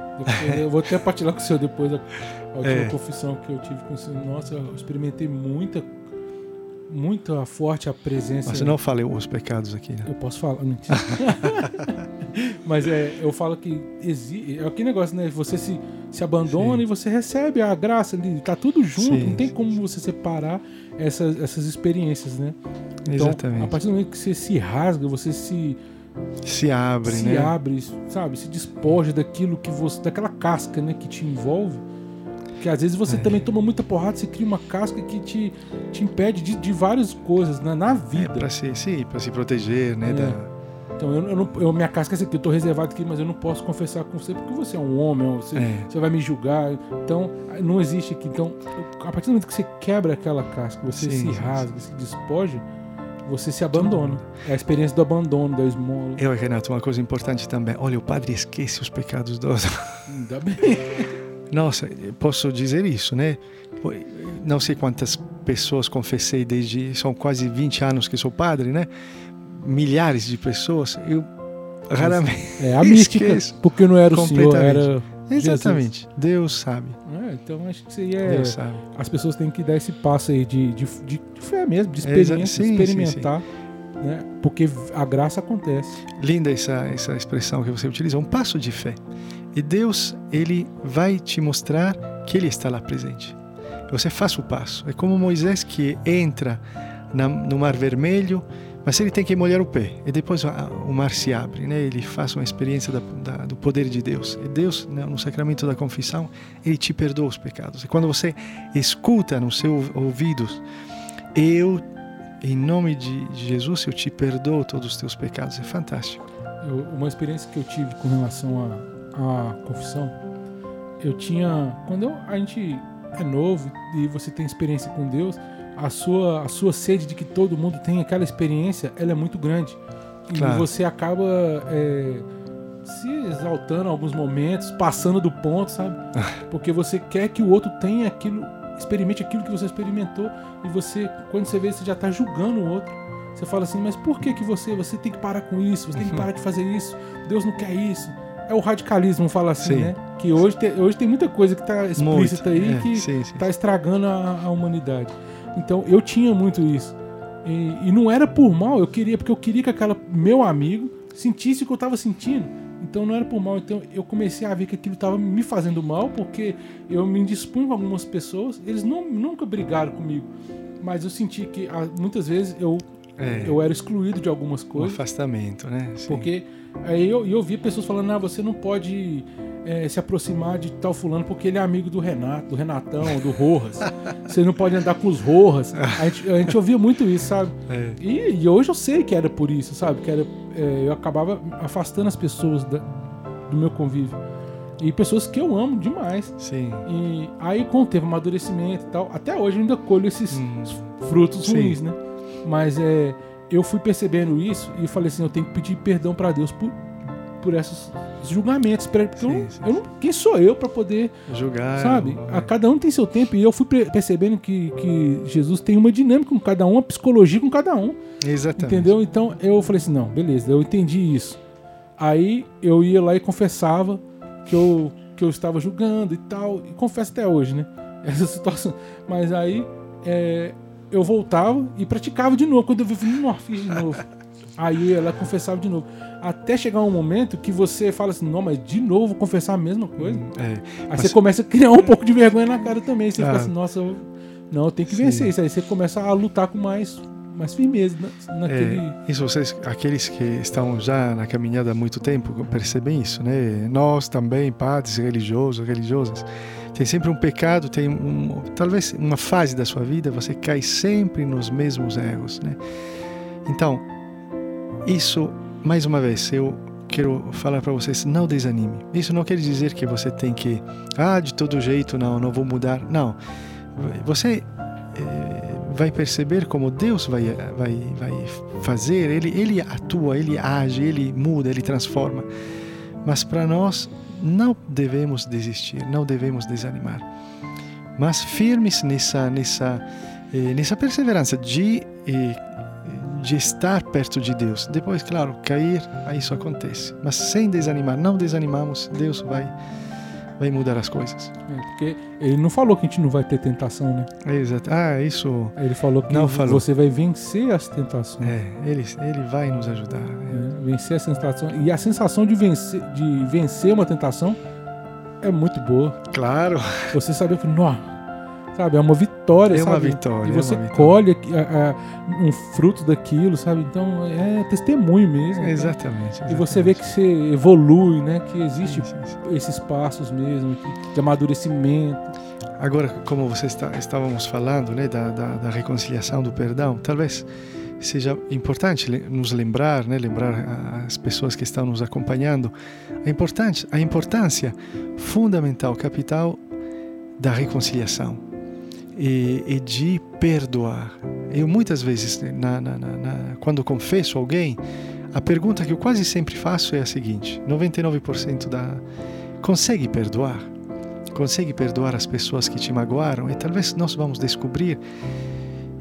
eu vou até partilhar com o senhor depois a, a última É. confissão que eu tive com o senhor. Nossa, eu experimentei muita. Muito forte a presença. Mas não fale os pecados aqui, né? Eu posso falar, mentira. Mas é, eu falo que exi... é aquele negócio, né? Você se, se abandona Sim. e você recebe a graça ali, tá tudo junto, Sim, não tem como você separar essas, essas experiências, né? Então, Exatamente. a partir do momento que você se rasga, você se, se abre, se né? abre, sabe? Se despoja daquilo que você. daquela casca, né, que te envolve. Que às vezes você É. também toma muita porrada, você cria uma casca que te, te impede de, de várias coisas né, na É, vida. para se, sim, para se proteger, né? É. Da, Então eu, eu não, eu, minha casca é essa aqui, eu tô reservado aqui, mas eu não posso confessar com você porque você é um homem, você, É. você vai me julgar. Então, não existe aqui. Então, a partir do momento que você quebra aquela casca, você Sim, se sim, rasga, se despoja, você se abandona. É a experiência do abandono, da esmola. Eu, Renato, uma coisa importante também. Olha, o padre esquece os pecados dos. Ainda bem. Nossa, posso dizer isso, né? Não sei quantas pessoas confessei desde. São quase 20 anos que sou padre, né? Milhares de pessoas. Eu raramente. É a mística, porque não era o Senhor, era. Exatamente. Deus sabe. É, então acho que é. Deus sabe. As pessoas têm que dar esse passo aí de, de, de, de fé mesmo, de experiência, sim, sim, experimentar. Né? Porque a graça acontece. Linda essa, essa expressão que você utiliza, um passo de fé. E Deus, ele vai te mostrar que ele está lá presente. Você faz o passo. É como Moisés que entra na, no Mar Vermelho, mas ele tem que molhar o pé. E depois o mar se abre, né? Ele faz uma experiência da, da, do poder de Deus. E Deus, né, no sacramento da confissão, ele te perdoa os pecados. E quando você escuta nos seus ouvidos, eu, em nome de Jesus, eu te perdoo todos os teus pecados. É fantástico. Eu- uma experiência que eu tive com relação à confissão eu tinha. Quando eu- a gente é novo e você tem experiência com Deus, a sua, a sua sede de que todo mundo tem aquela experiência, ela é muito grande. E Claro. você acaba é, se exaltando em alguns momentos, passando do ponto, sabe? Porque você quer que o outro tenha aquilo, experimente aquilo que você experimentou. E você, quando você vê, você já está julgando o outro. Você fala assim, mas por que, que você, você tem que parar com isso? Você tem que parar de fazer isso? Deus não quer isso. É o radicalismo, fala assim, Sim. né? Que hoje tem, hoje tem muita coisa que está explícita Muito. aí É, que sim, sim. tá estragando a, a humanidade. Então eu tinha muito isso. E, e não era por mal, eu queria, porque eu queria que aquela meu amigo sentisse o que eu tava sentindo. Então não era por mal. Então eu comecei a ver que aquilo tava me fazendo mal, porque eu me indispunho com algumas pessoas, eles não, nunca brigaram comigo. Mas eu senti que ah, muitas vezes eu, É, eu era excluído de algumas um coisas. afastamento, né? Sim. Porque aí eu, eu via pessoas falando, ah, você não pode eh, se aproximar de tal fulano porque ele é amigo do Renato, do Renatão, do Rojas. você não pode andar com os Rojas. A gente, a gente ouvia muito isso, sabe? É, E, e hoje eu sei que era por isso, sabe? Que era, eh, eu acabava afastando as pessoas da- do meu convívio. E pessoas que eu amo demais. sim. E aí, com o tempo, amadurecimento e tal, até hoje eu ainda colho esses Hum. frutos Sim. ruins, né? Mas é, eu fui percebendo isso e eu falei assim, eu tenho que pedir perdão pra Deus por, por esses julgamentos, porque eu, Sim, não- sim, eu não, quem sou eu pra poder, Julgar. sabe? A cada um tem seu tempo e eu fui percebendo que, que Jesus tem uma dinâmica com cada um, uma psicologia com cada um. Exatamente. Entendeu? Então eu falei assim, não, beleza, eu entendi isso. Aí eu ia lá e confessava que eu, que eu estava julgando e tal, e confesso até hoje, né? Essa situação. Mas aí é, eu voltava e praticava de novo. Quando eu vi, não, fiz de novo. Aí eu ia lá e confessava de novo. Até chegar um momento que você fala assim, não, mas de novo vou confessar a mesma coisa. É, Aí mas- você começa a criar um pouco de vergonha na cara também. Você Ah. fica assim, nossa, eu, não, eu tenho que Sim. vencer isso. Aí você começa a lutar com mais, mais firmeza na- naquele. É, isso vocês, aqueles que estão já na caminhada há muito tempo, percebem isso, né? Nós também, padres religiosos, religiosas, tem sempre um pecado, tem um, talvez uma fase da sua vida você cai sempre nos mesmos erros, né? Então, isso, mais uma vez, eu quero falar para vocês, não desanime. Isso não quer dizer que você tem que, ah, de todo jeito, não, não vou mudar. Não. Você eh, vai perceber como Deus vai, vai, vai fazer, ele, ele atua, ele age, ele muda, ele transforma. Mas para nós, não devemos desistir, não devemos desanimar. Mas firmes nessa, nessa, eh, nessa perseverança de, eh, de estar perto de Deus. Depois, claro, cair, aí isso acontece. Mas sem desanimar, não desanimamos, Deus vai, vai mudar as coisas. É, porque ele não falou que a gente não vai ter tentação, né? Exato. Ah, isso. Ele falou que Não falou. você vai vencer as tentações. É, ele, ele vai nos ajudar. né? Vencer as tentações. E a sensação de vencer, de vencer uma tentação é muito boa. Claro, Você saber que, nó, sabe, é uma vitória, é sabe? uma vitória. E é você uma vitória. colhe a- a- um fruto daquilo, sabe? Então é testemunho mesmo. então. Exatamente. E você vê que você evolui, né? Que existe Sim, sim, esses passos mesmo de amadurecimento. Agora, como você está, estávamos falando, né, da, da, da reconciliação, do perdão, talvez seja importante nos lembrar, né, lembrar as pessoas que estão nos acompanhando, a importância, a importância fundamental, capital da reconciliação e, e de perdoar. Eu muitas vezes, na, na, na, quando confesso alguém, a pergunta que eu quase sempre faço é a seguinte: 99% da consegue perdoar? Consegue perdoar as pessoas que te magoaram? E talvez nós vamos descobrir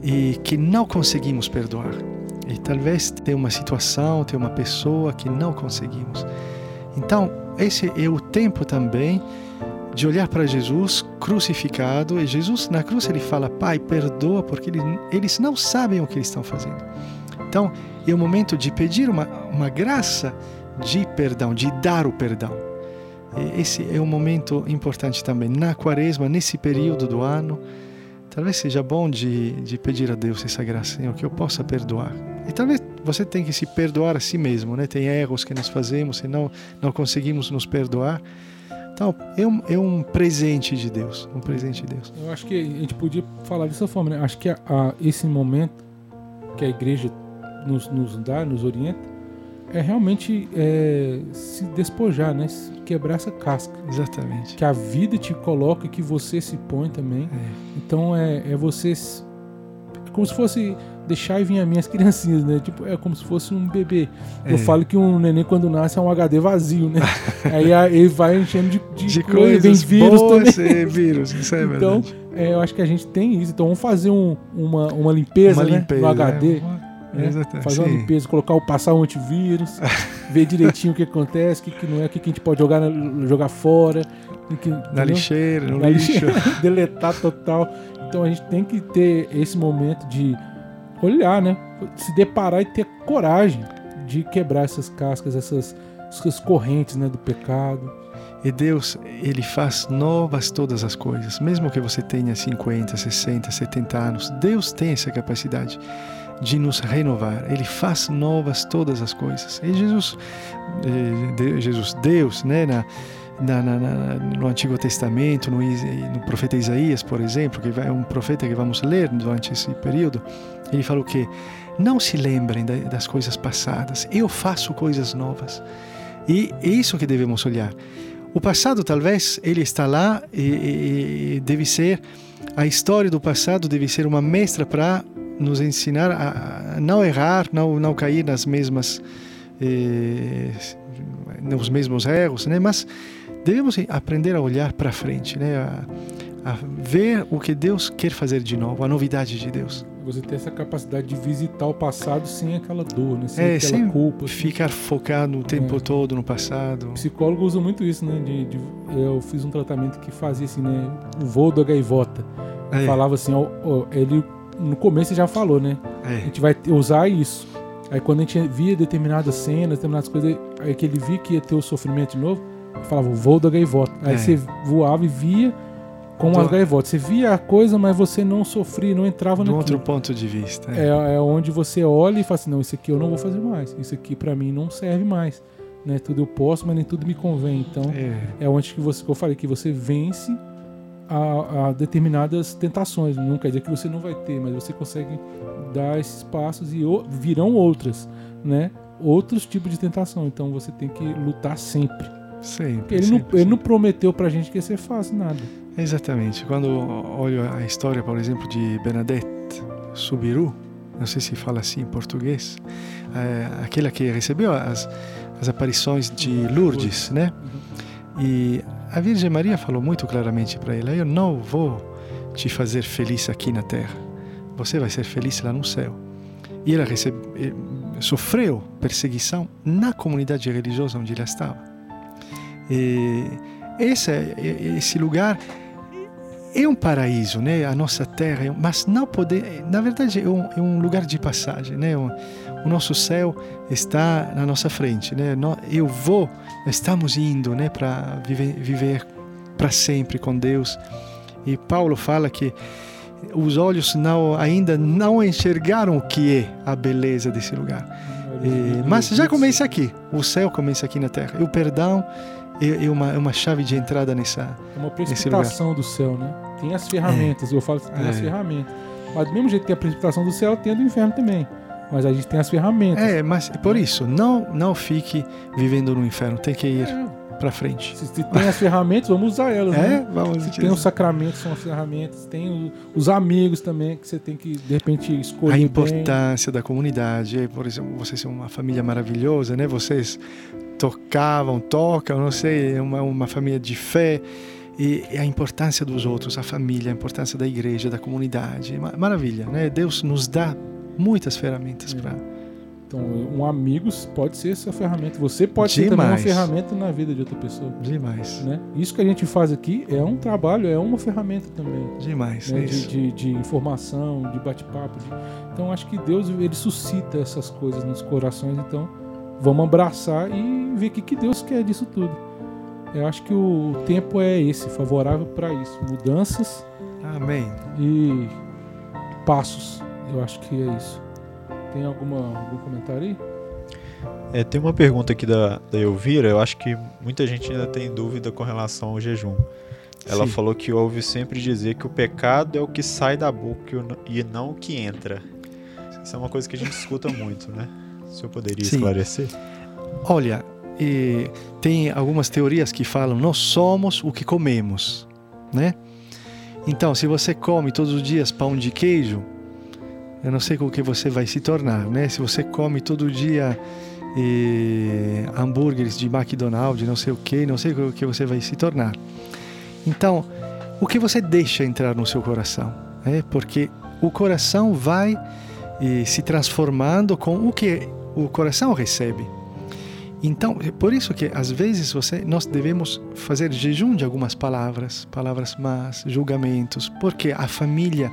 e que não conseguimos perdoar. E talvez tem uma situação, tem uma pessoa que não conseguimos. Então, esse é o tempo também de olhar para Jesus crucificado. E Jesus, na cruz, ele fala: Pai, perdoa, porque eles, não sabem o que eles estão fazendo. Então, é o momento de pedir uma, uma graça de perdão, de dar o perdão. Esse é um momento importante também. Na quaresma, nesse período do ano, talvez seja bom de, de pedir a Deus essa graça, Senhor, que eu possa perdoar. E talvez você tenha que se perdoar a si mesmo, né? Tem erros que nós fazemos e não, não conseguimos nos perdoar. Então, é um, é um presente de Deus, um presente de Deus. Eu acho que a gente podia falar dessa forma, né? Acho que a- a- esse momento que a igreja nos, nos dá, nos orienta, é realmente é, se despojar, né? Quebrar essa casca. Exatamente. Que a vida te coloca, que você se põe também. É. Então é, é você. É como se fosse deixar e vir as minhas criancinhas, né? Tipo, é como se fosse um bebê. Eu É. falo que um neném quando nasce é um HD vazio, né? Aí a- ele vai enchendo de, de, De coisa, coisas vem vírus boas também. e vírus, isso é Então, verdade. é, eu acho que a gente tem isso. Então vamos fazer um- uma, uma limpeza, Uma né? limpeza. no HD. é. né? Exatamente. Fazer uma Sim. limpeza, colocar o passar um antivírus, ver direitinho o que acontece, o que, que não é, o que, que a gente pode jogar, jogar fora. que- Na entendeu? lixeira, no Na lixo. lixeira, deletar total. Então a gente tem que ter esse momento de olhar, né? Se deparar e ter coragem de quebrar essas cascas, essas, essas correntes né, do pecado. E Deus, Ele faz novas todas as coisas. Mesmo que você tenha 50, 60, 70 anos, Deus tem essa capacidade de nos renovar. Ele faz novas todas as coisas. E Jesus, eh, Jesus Deus, né, na, na, na- na- no Antigo Testamento, no, no profeta Isaías, por exemplo, que é um profeta que vamos ler durante esse período, ele falou que não se lembrem da- das coisas passadas, eu faço coisas novas. E é isso que devemos olhar. O passado, talvez, ele está lá e, e- deve ser a história do passado deve ser uma mestra para nos ensinar a não errar, não não cair nas mesmas eh, nos mesmos erros, né? Mas devemos aprender a olhar para frente, né? A, a ver o que Deus quer fazer de novo, a novidade de Deus. Você ter essa capacidade de visitar o passado sem aquela dor, né? Sem É, aquela sem culpa. assim. Ficar focado o tempo É. todo no passado. O psicólogo usa muito isso, né? De, de- eu fiz um tratamento que fazia assim, né? O voo da gaivota. É, Falava assim, ó, ó, ele no começo já falou, né? A é, gente vai usar isso. Aí quando a gente via determinadas cenas, determinadas coisas, aí que ele via que ia ter o sofrimento de novo, falava o voo da gaivota. Aí É. você voava e via com Do- as gaivotas. Você via a coisa, mas você não sofria, não entrava naquilo. outro ponto de vista. É, é onde você olha e fala assim, não, isso aqui eu não vou fazer mais. Isso aqui pra mim não serve mais. Né? Tudo eu posso, mas nem tudo me convém. Então É. é onde que, você, que eu falei que você vence a, a determinadas tentações. Não quer dizer que você não vai ter, mas você consegue dar esses passos e o- virão outras, né? Outros tipos de tentação. Então você tem que lutar sempre. Sempre. Ele, não, sempre, ele não prometeu pra gente que ia ser fácil nada. Exatamente. Quando olho a história, por exemplo, de Bernadette Subiru, não sei se fala assim em português, é, aquela que recebeu as, as aparições de Lourdes, né? E a Virgem Maria falou muito claramente para ela: Eu não vou te fazer feliz aqui na terra, você vai ser feliz lá no céu. E ela recebe, eh, sofreu perseguição na comunidade religiosa onde ela estava. E esse, esse lugar é um paraíso, né? A nossa terra, é mas não poder, na verdade é um, é um lugar de passagem, né? O, o nosso céu está na nossa frente, né? Eu vou, estamos indo, né? Para viver, viver para sempre com Deus. E Paulo fala que os olhos não, ainda não enxergaram o que é a beleza desse lugar. E- mas já começa aqui. O céu começa aqui na terra. E o perdão é, é uma, é uma chave de entrada nessa. É uma precipitação do céu, né? Tem as ferramentas, eu falo que tem as É. ferramentas. Mas do mesmo jeito que tem a precipitação do céu, tem a do inferno também. Mas a gente tem as ferramentas. É, mas por isso, não, não fique vivendo no inferno. Tem que ir É, para frente. Se, se tem as ferramentas, vamos usar elas, É, né? vamos Se tem os sacramentos, são as ferramentas. Tem o- os amigos também, que você tem que, de repente, escolher a bem. importância da comunidade. Por exemplo, vocês são uma família maravilhosa, né? Vocês tocavam, tocam, não sei, é uma, uma família de fé. E a importância dos outros, a família, a importância da igreja, da comunidade. Ma- Maravilha, né? Deus nos dá muitas ferramentas É. para. Então, um amigos pode ser essa ferramenta. Você pode ser também uma Demais. ferramenta na vida de outra pessoa. Demais. Né? Isso que a gente faz aqui é um trabalho, é uma ferramenta também. Demais. né, é de, de, de informação, de bate-papo. de- Então acho que Deus ele suscita essas coisas nos corações. Então vamos abraçar e ver o que, que Deus quer disso tudo. Eu acho que o tempo é esse, favorável para isso. Mudanças Amém. e passos. Eu acho que é isso. Tem alguma, algum comentário aí? É, tem uma pergunta aqui da, da Elvira, eu acho que muita gente ainda tem dúvida com relação ao jejum. Ela Sim. falou que ouve sempre dizer que o pecado é o que sai da boca e não o que entra. Isso é uma coisa que a gente escuta muito, né? O senhor poderia Sim. esclarecer? Olha, tem algumas teorias que falam nós somos o que comemos, né? Então, se você come todos os dias pão de queijo, eu não sei com o que você vai se tornar, né? Se você come todo dia hambúrgueres de McDonald's, não sei o que, não sei o que você vai se tornar. Então, o que você deixa entrar no seu coração, é porque o coração vai se transformando com o que o coração recebe. Então, é por isso que às vezes você, nós devemos fazer jejum de algumas palavras, palavras más, julgamentos, porque a família,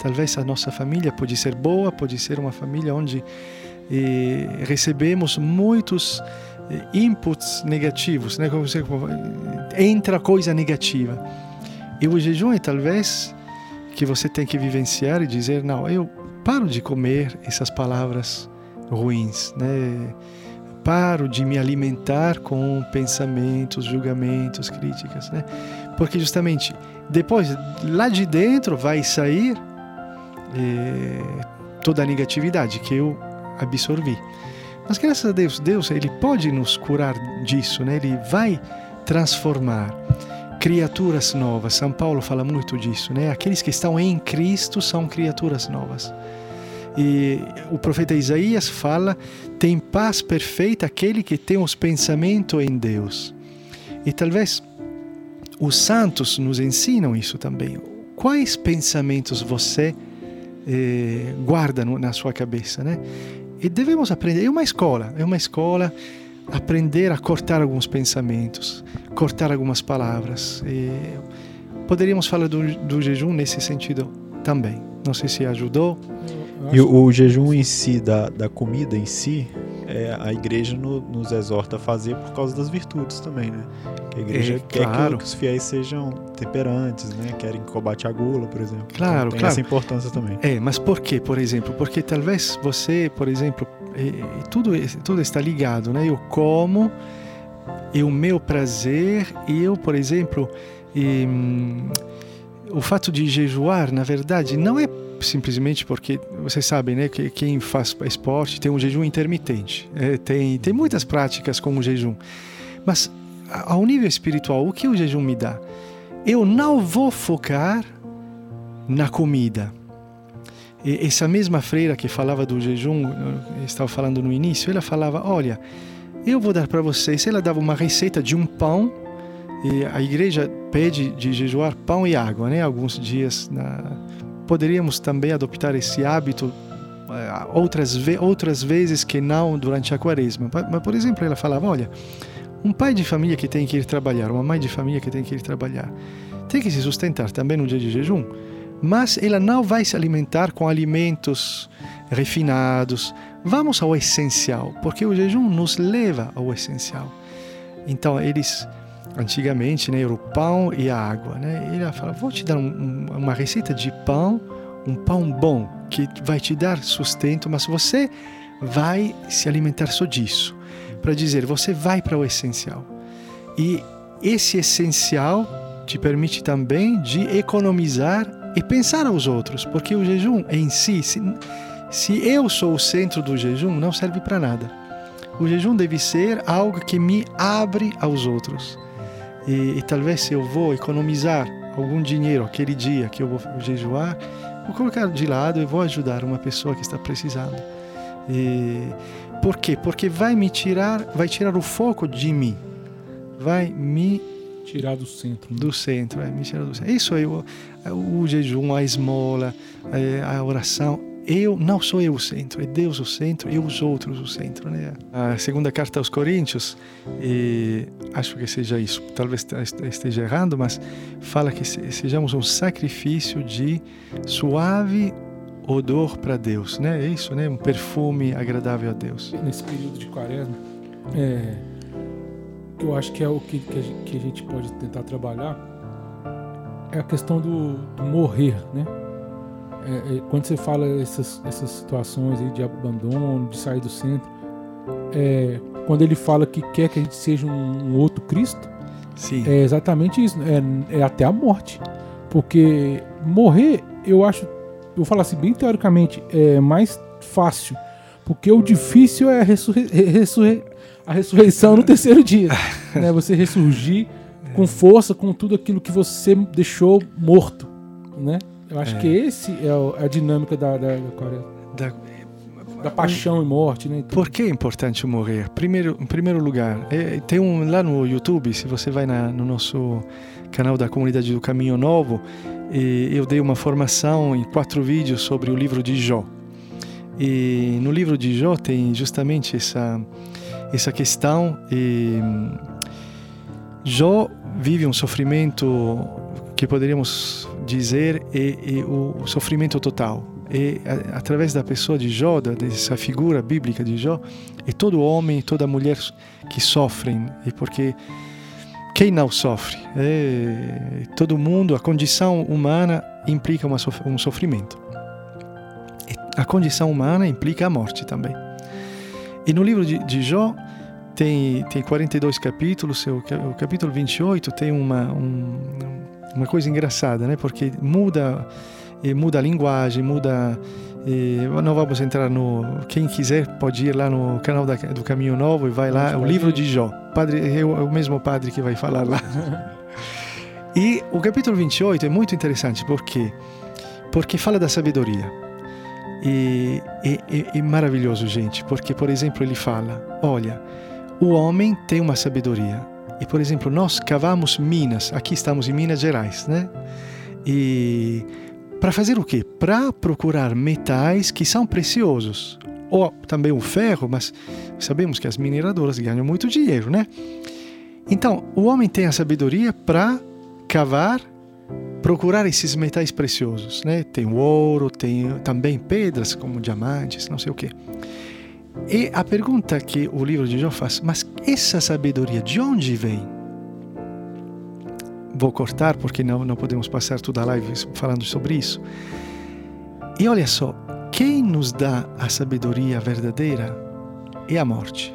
talvez a nossa família pode ser boa, pode ser uma família onde eh, recebemos muitos eh, inputs negativos, né? Como você, como, entra coisa negativa. E o jejum é talvez que você tem que vivenciar e dizer não, eu paro de comer essas palavras ruins, né? paro de me alimentar com pensamentos, julgamentos, críticas, né? Porque justamente depois lá de dentro vai sair é, toda a negatividade que eu absorvi. Mas graças a Deus, Deus ele pode nos curar disso, né? Ele vai transformar criaturas novas. São Paulo fala muito disso, né? Aqueles que estão em Cristo são criaturas novas. E o profeta Isaías fala: tem paz perfeita aquele que tem os pensamentos em Deus. E talvez os santos nos ensinam isso também. Quais pensamentos você eh, guarda na sua cabeça, né? E devemos aprender. É uma escola, é uma escola aprender a cortar alguns pensamentos, cortar algumas palavras. E poderíamos falar do, do jejum nesse sentido também. Não sei se ajudou. E o, o, jejum em si, da, da comida em si, é, a igreja no, nos exorta a fazer por causa das virtudes também, né? A igreja é, quer claro. que, que, os fiéis sejam temperantes, né? Querem que combate a gula, por exemplo. Claro, então, tem claro. essa importância também. É, mas por quê, por exemplo? Porque talvez você, por exemplo, é, tudo, tudo está ligado, né? Eu como, e o meu prazer, e eu, por exemplo, e, hum, o fato de jejuar, na verdade, não é simplesmente porque vocês sabem, né, que quem faz esporte tem um jejum intermitente, é, tem tem muitas práticas com o jejum, mas ao nível espiritual, o que o jejum me dá? Eu não vou focar na comida. E essa mesma freira que falava do jejum, estava falando no início, ela falava: Olha, eu vou dar para vocês. Ela dava uma receita de um pão. E a igreja pede de jejuar pão e água, né? Alguns dias na, poderíamos também adoptar esse hábito eh, outras, outras vezes que não durante a quaresma. Mas, por exemplo, ela falava: olha, um pai de família que tem que ir trabalhar, uma mãe de família que tem que ir trabalhar, tem que se sustentar também no dia de jejum, mas ela não vai se alimentar com alimentos refinados. Vamos ao essencial, porque o jejum nos leva ao essencial. Então, eles antigamente né, era o pão e a água. Né? Ele fala: Vou te dar um, um, uma receita de pão, um pão bom, que vai te dar sustento, mas você vai se alimentar só disso. Para dizer, você vai para o essencial. E esse essencial te permite também de economizar e pensar aos outros, porque o jejum em si, se, se eu sou o centro do jejum, não serve para nada. O jejum deve ser algo que me abre aos outros e, e talvez se eu vou economizar algum dinheiro aquele dia que eu vou jejuar, vou colocar de lado e vou ajudar uma pessoa que está precisando. E, por quê? Porque vai me tirar, vai tirar o foco de mim, vai me tirar do centro. Né? Do centro, é, me tirar do centro. Isso é o, o jejum, a esmola, é, a oração eu não sou eu o centro, é Deus o centro e os outros o centro, né? A segunda carta aos Coríntios, acho que seja isso, talvez esteja errado, mas fala que sejamos um sacrifício de suave odor para Deus, né? É isso, né? Um perfume agradável a Deus. Nesse período de quaresma, é, eu acho que é o que, que a gente pode tentar trabalhar é a questão do, do morrer, né? É, é, quando você fala essas, essas situações aí de abandono, de sair do centro, é, quando ele fala que quer que a gente seja um, um outro Cristo, Sim. é exatamente isso, é, é até a morte. Porque morrer, eu acho, eu vou falar assim, bem teoricamente, é mais fácil. Porque o difícil é ressurre, ressurre, a ressurreição no terceiro dia. né? Você ressurgir com força com tudo aquilo que você deixou morto. Né? Eu acho é. que esse é a dinâmica da, da, da, da, da paixão e morte. Né? Por que é importante morrer? Primeiro, em primeiro lugar, é, tem um lá no YouTube, se você vai na, no nosso canal da comunidade do Caminho Novo, eu dei uma formação em quatro vídeos sobre o livro de Jó. E no livro de Jó tem justamente essa essa questão. E Jó vive um sofrimento que poderíamos dizer é, é o sofrimento total. E através da pessoa de Jó, dessa figura bíblica de Jó, é todo homem, toda mulher que sofrem, e porque quem não sofre? É, todo mundo, a condição humana implica uma, um sofrimento. A condição humana implica a morte também. E no livro de, de Jó tem, tem 42 capítulos, o, capítulo 28 tem uma, um, uma coisa engraçada, né? porque muda, muda a linguagem, muda. não vamos entrar no. Quem quiser pode ir lá no canal da, do Caminho Novo e vai lá, o livro de Jó. Padre, é o, é o mesmo padre que vai falar lá. e o capítulo 28 é muito interessante, por quê? Porque fala da sabedoria. E é, maravilhoso, gente, porque, por exemplo, ele fala: olha, o homem tem uma sabedoria. E, por exemplo, nós cavamos minas, aqui estamos em Minas Gerais, né? E para fazer o quê? Para procurar metais que são preciosos. Ou também o ferro, mas sabemos que as mineradoras ganham muito dinheiro, né? Então, o homem tem a sabedoria para cavar procurar esses metais preciosos, né? Tem o ouro, tem também pedras como diamantes, não sei o quê. E a pergunta que o livro de Jó faz, mas essa sabedoria de onde vem? Vou cortar porque não, não podemos passar toda a live falando sobre isso. E olha só, quem nos dá a sabedoria verdadeira é a morte.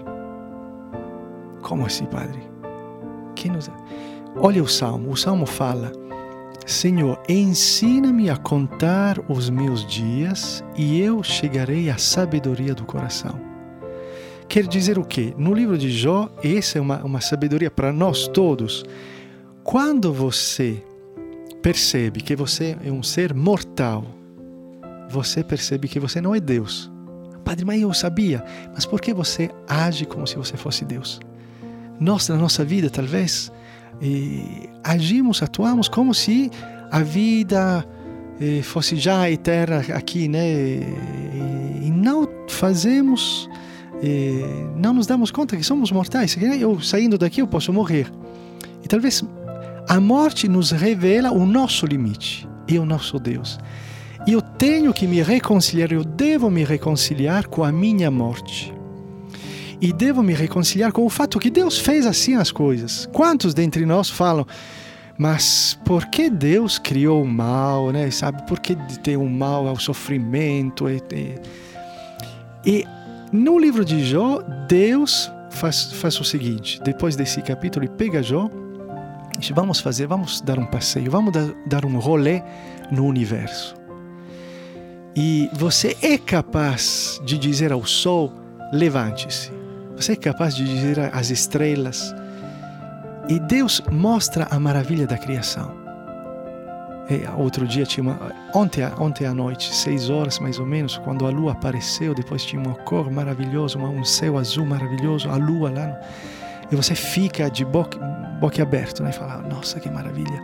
Como assim, Padre? Quem nos dá? Olha o Salmo, o Salmo fala Senhor, ensina-me a contar os meus dias e eu chegarei à sabedoria do coração. Quer dizer o quê? No livro de Jó, essa é uma, uma sabedoria para nós todos. Quando você percebe que você é um ser mortal, você percebe que você não é Deus. Padre, mas eu sabia. Mas por que você age como se você fosse Deus? Nós, na nossa vida, talvez, agimos, atuamos como se a vida eh, fosse já eterna aqui, né? E não fazemos, não nos damos conta que somos mortais. Eu saindo daqui eu posso morrer. E talvez a morte nos revela o nosso limite. Eu não sou Deus. E eu tenho que me reconciliar, eu devo me reconciliar com a minha morte e devo me reconciliar com o fato que Deus fez assim as coisas. Quantos dentre nós falam, mas por que Deus criou o mal, né? Sabe, por que tem o mal ao sofrimento? E, e, e no livro de Jó, Deus faz, faz o seguinte: depois desse capítulo, ele pega Jó, vamos fazer, vamos dar um passeio, vamos dar, dar um rolê no universo. E você é capaz de dizer ao sol: levante-se. Você é capaz de dizer às estrelas. E Deus mostra a maravilha da criação. E outro dia tinha uma, ontem, ontem à noite, seis horas mais ou menos, quando a lua apareceu, depois tinha uma cor maravilhosa, um céu azul maravilhoso, a lua lá. E você fica de boca, boca aberta né? e fala: Nossa, que maravilha!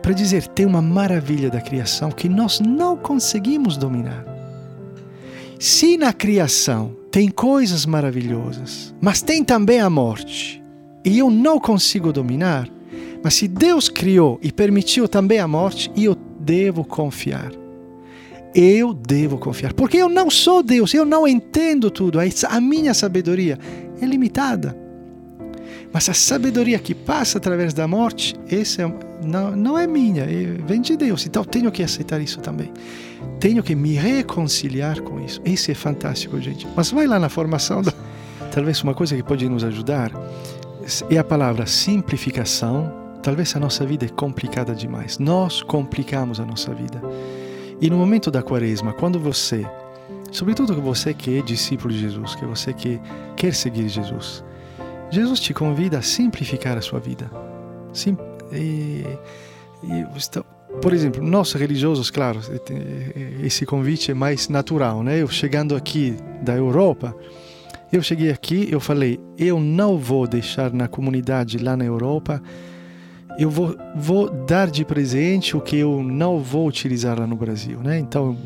Para dizer, tem uma maravilha da criação que nós não conseguimos dominar. Se na criação tem coisas maravilhosas, mas tem também a morte. E eu não consigo dominar. Mas se Deus criou e permitiu também a morte, eu devo confiar. Eu devo confiar. Porque eu não sou Deus, eu não entendo tudo. A minha sabedoria é limitada. Mas a sabedoria que passa através da morte, essa é, não, não é minha, é, vem de Deus. Então tenho que aceitar isso também. Tenho que me reconciliar com isso. Isso é fantástico, gente. Mas vai lá na formação, talvez uma coisa que pode nos ajudar é a palavra simplificação. Talvez a nossa vida é complicada demais. Nós complicamos a nossa vida. E no momento da quaresma, quando você sobretudo que você que é discípulo de Jesus, que você que quer seguir Jesus. Jesus te convida a simplificar a sua vida. Sim, e, e, por exemplo, nós religiosos, claro, esse convite é mais natural, né? Eu chegando aqui da Europa, eu cheguei aqui, eu falei, eu não vou deixar na comunidade lá na Europa, eu vou, vou dar de presente o que eu não vou utilizar lá no Brasil, né? Então,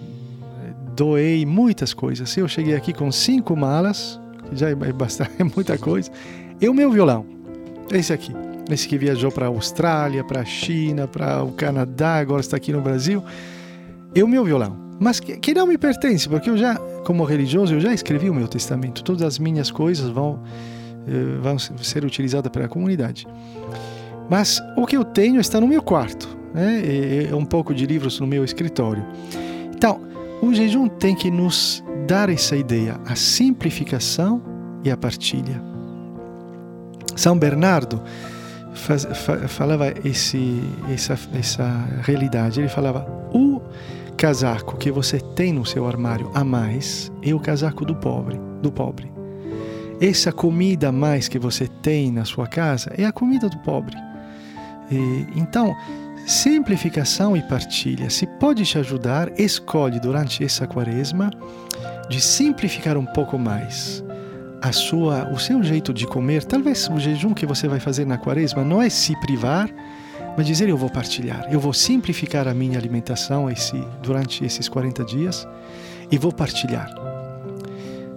doei muitas coisas. Eu cheguei aqui com cinco malas, já é, bastante, é muita coisa, e o meu violão, esse aqui. Esse que viajou para a Austrália, para a China, para o Canadá, agora está aqui no Brasil. E o meu violão. Mas que, que não me pertence, porque eu já como religioso, eu já escrevi o meu testamento. Todas as minhas coisas vão, eh, vão ser utilizadas pela comunidade. Mas o que eu tenho está no meu quarto. Né? É um pouco de livros no meu escritório. Então, o jejum tem que nos dar essa ideia, a simplificação e a partilha. São Bernardo faz, falava esse, essa, essa realidade. Ele falava: o casaco que você tem no seu armário a mais é o casaco do pobre, do pobre. Essa comida a mais que você tem na sua casa é a comida do pobre. E, então, simplificação e partilha. Se pode te ajudar, escolhe durante essa quaresma de simplificar um pouco mais a sua, o seu jeito de comer. Talvez o jejum que você vai fazer na quaresma não é se privar, mas dizer eu vou partilhar, eu vou simplificar a minha alimentação esse, durante esses 40 dias e vou partilhar.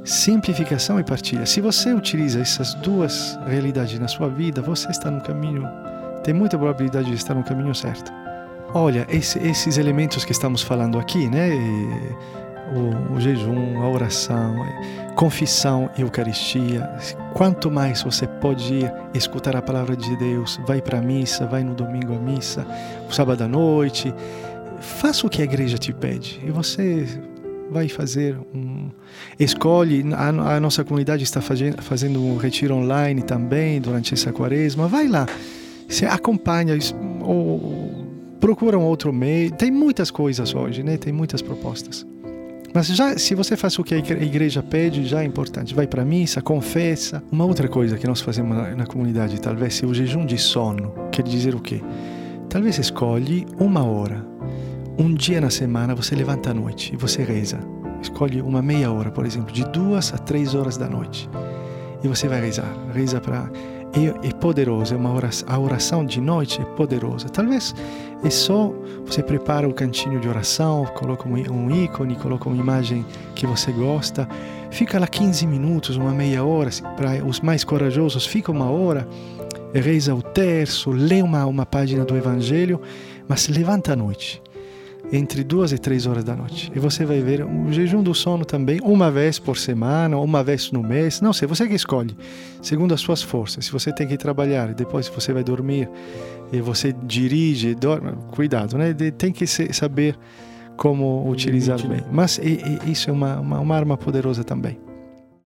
Simplificação e partilha. Se você utiliza essas duas realidades na sua vida, você está no caminho, tem muita probabilidade de estar no caminho certo. Olha, esse, esses elementos que estamos falando aqui, né? O, o jejum, a oração, confissão Eucaristia. Quanto mais você pode ir escutar a palavra de Deus, vai para a missa, vai no domingo à missa, sábado à noite, faça o que a igreja te pede e você vai fazer um escolhe a, a nossa comunidade está fazendo, fazendo um retiro online também durante essa quaresma vai lá você acompanha ou procura um outro meio tem muitas coisas hoje né tem muitas propostas mas já, se você faz o que a igreja pede, já é importante. Vai para a missa, confessa. Uma outra coisa que nós fazemos na, na comunidade, talvez, é o jejum de sono. Quer dizer o quê? Talvez escolhe uma hora. Um dia na semana você levanta à noite e você reza. Escolhe uma meia hora, por exemplo, de duas a três horas da noite. E você vai rezar. Reza para é, é poderoso, é uma oração, a oração de noite é poderosa. Talvez é só você prepara o cantinho de oração, coloca um ícone, coloca uma imagem que você gosta, fica lá 15 minutos, uma meia hora, para os mais corajosos fica uma hora, reza o terço, lê uma, uma página do Evangelho, mas levanta à noite entre duas e três horas da noite. E você vai ver o jejum do sono também, uma vez por semana, uma vez no mês. Não sei, você que escolhe, segundo as suas forças. Se você tem que trabalhar e depois você vai dormir e você dirige, dorme, cuidado, né? Tem que saber como utilizar bem. Mas e, e, isso é uma, uma, uma arma poderosa também.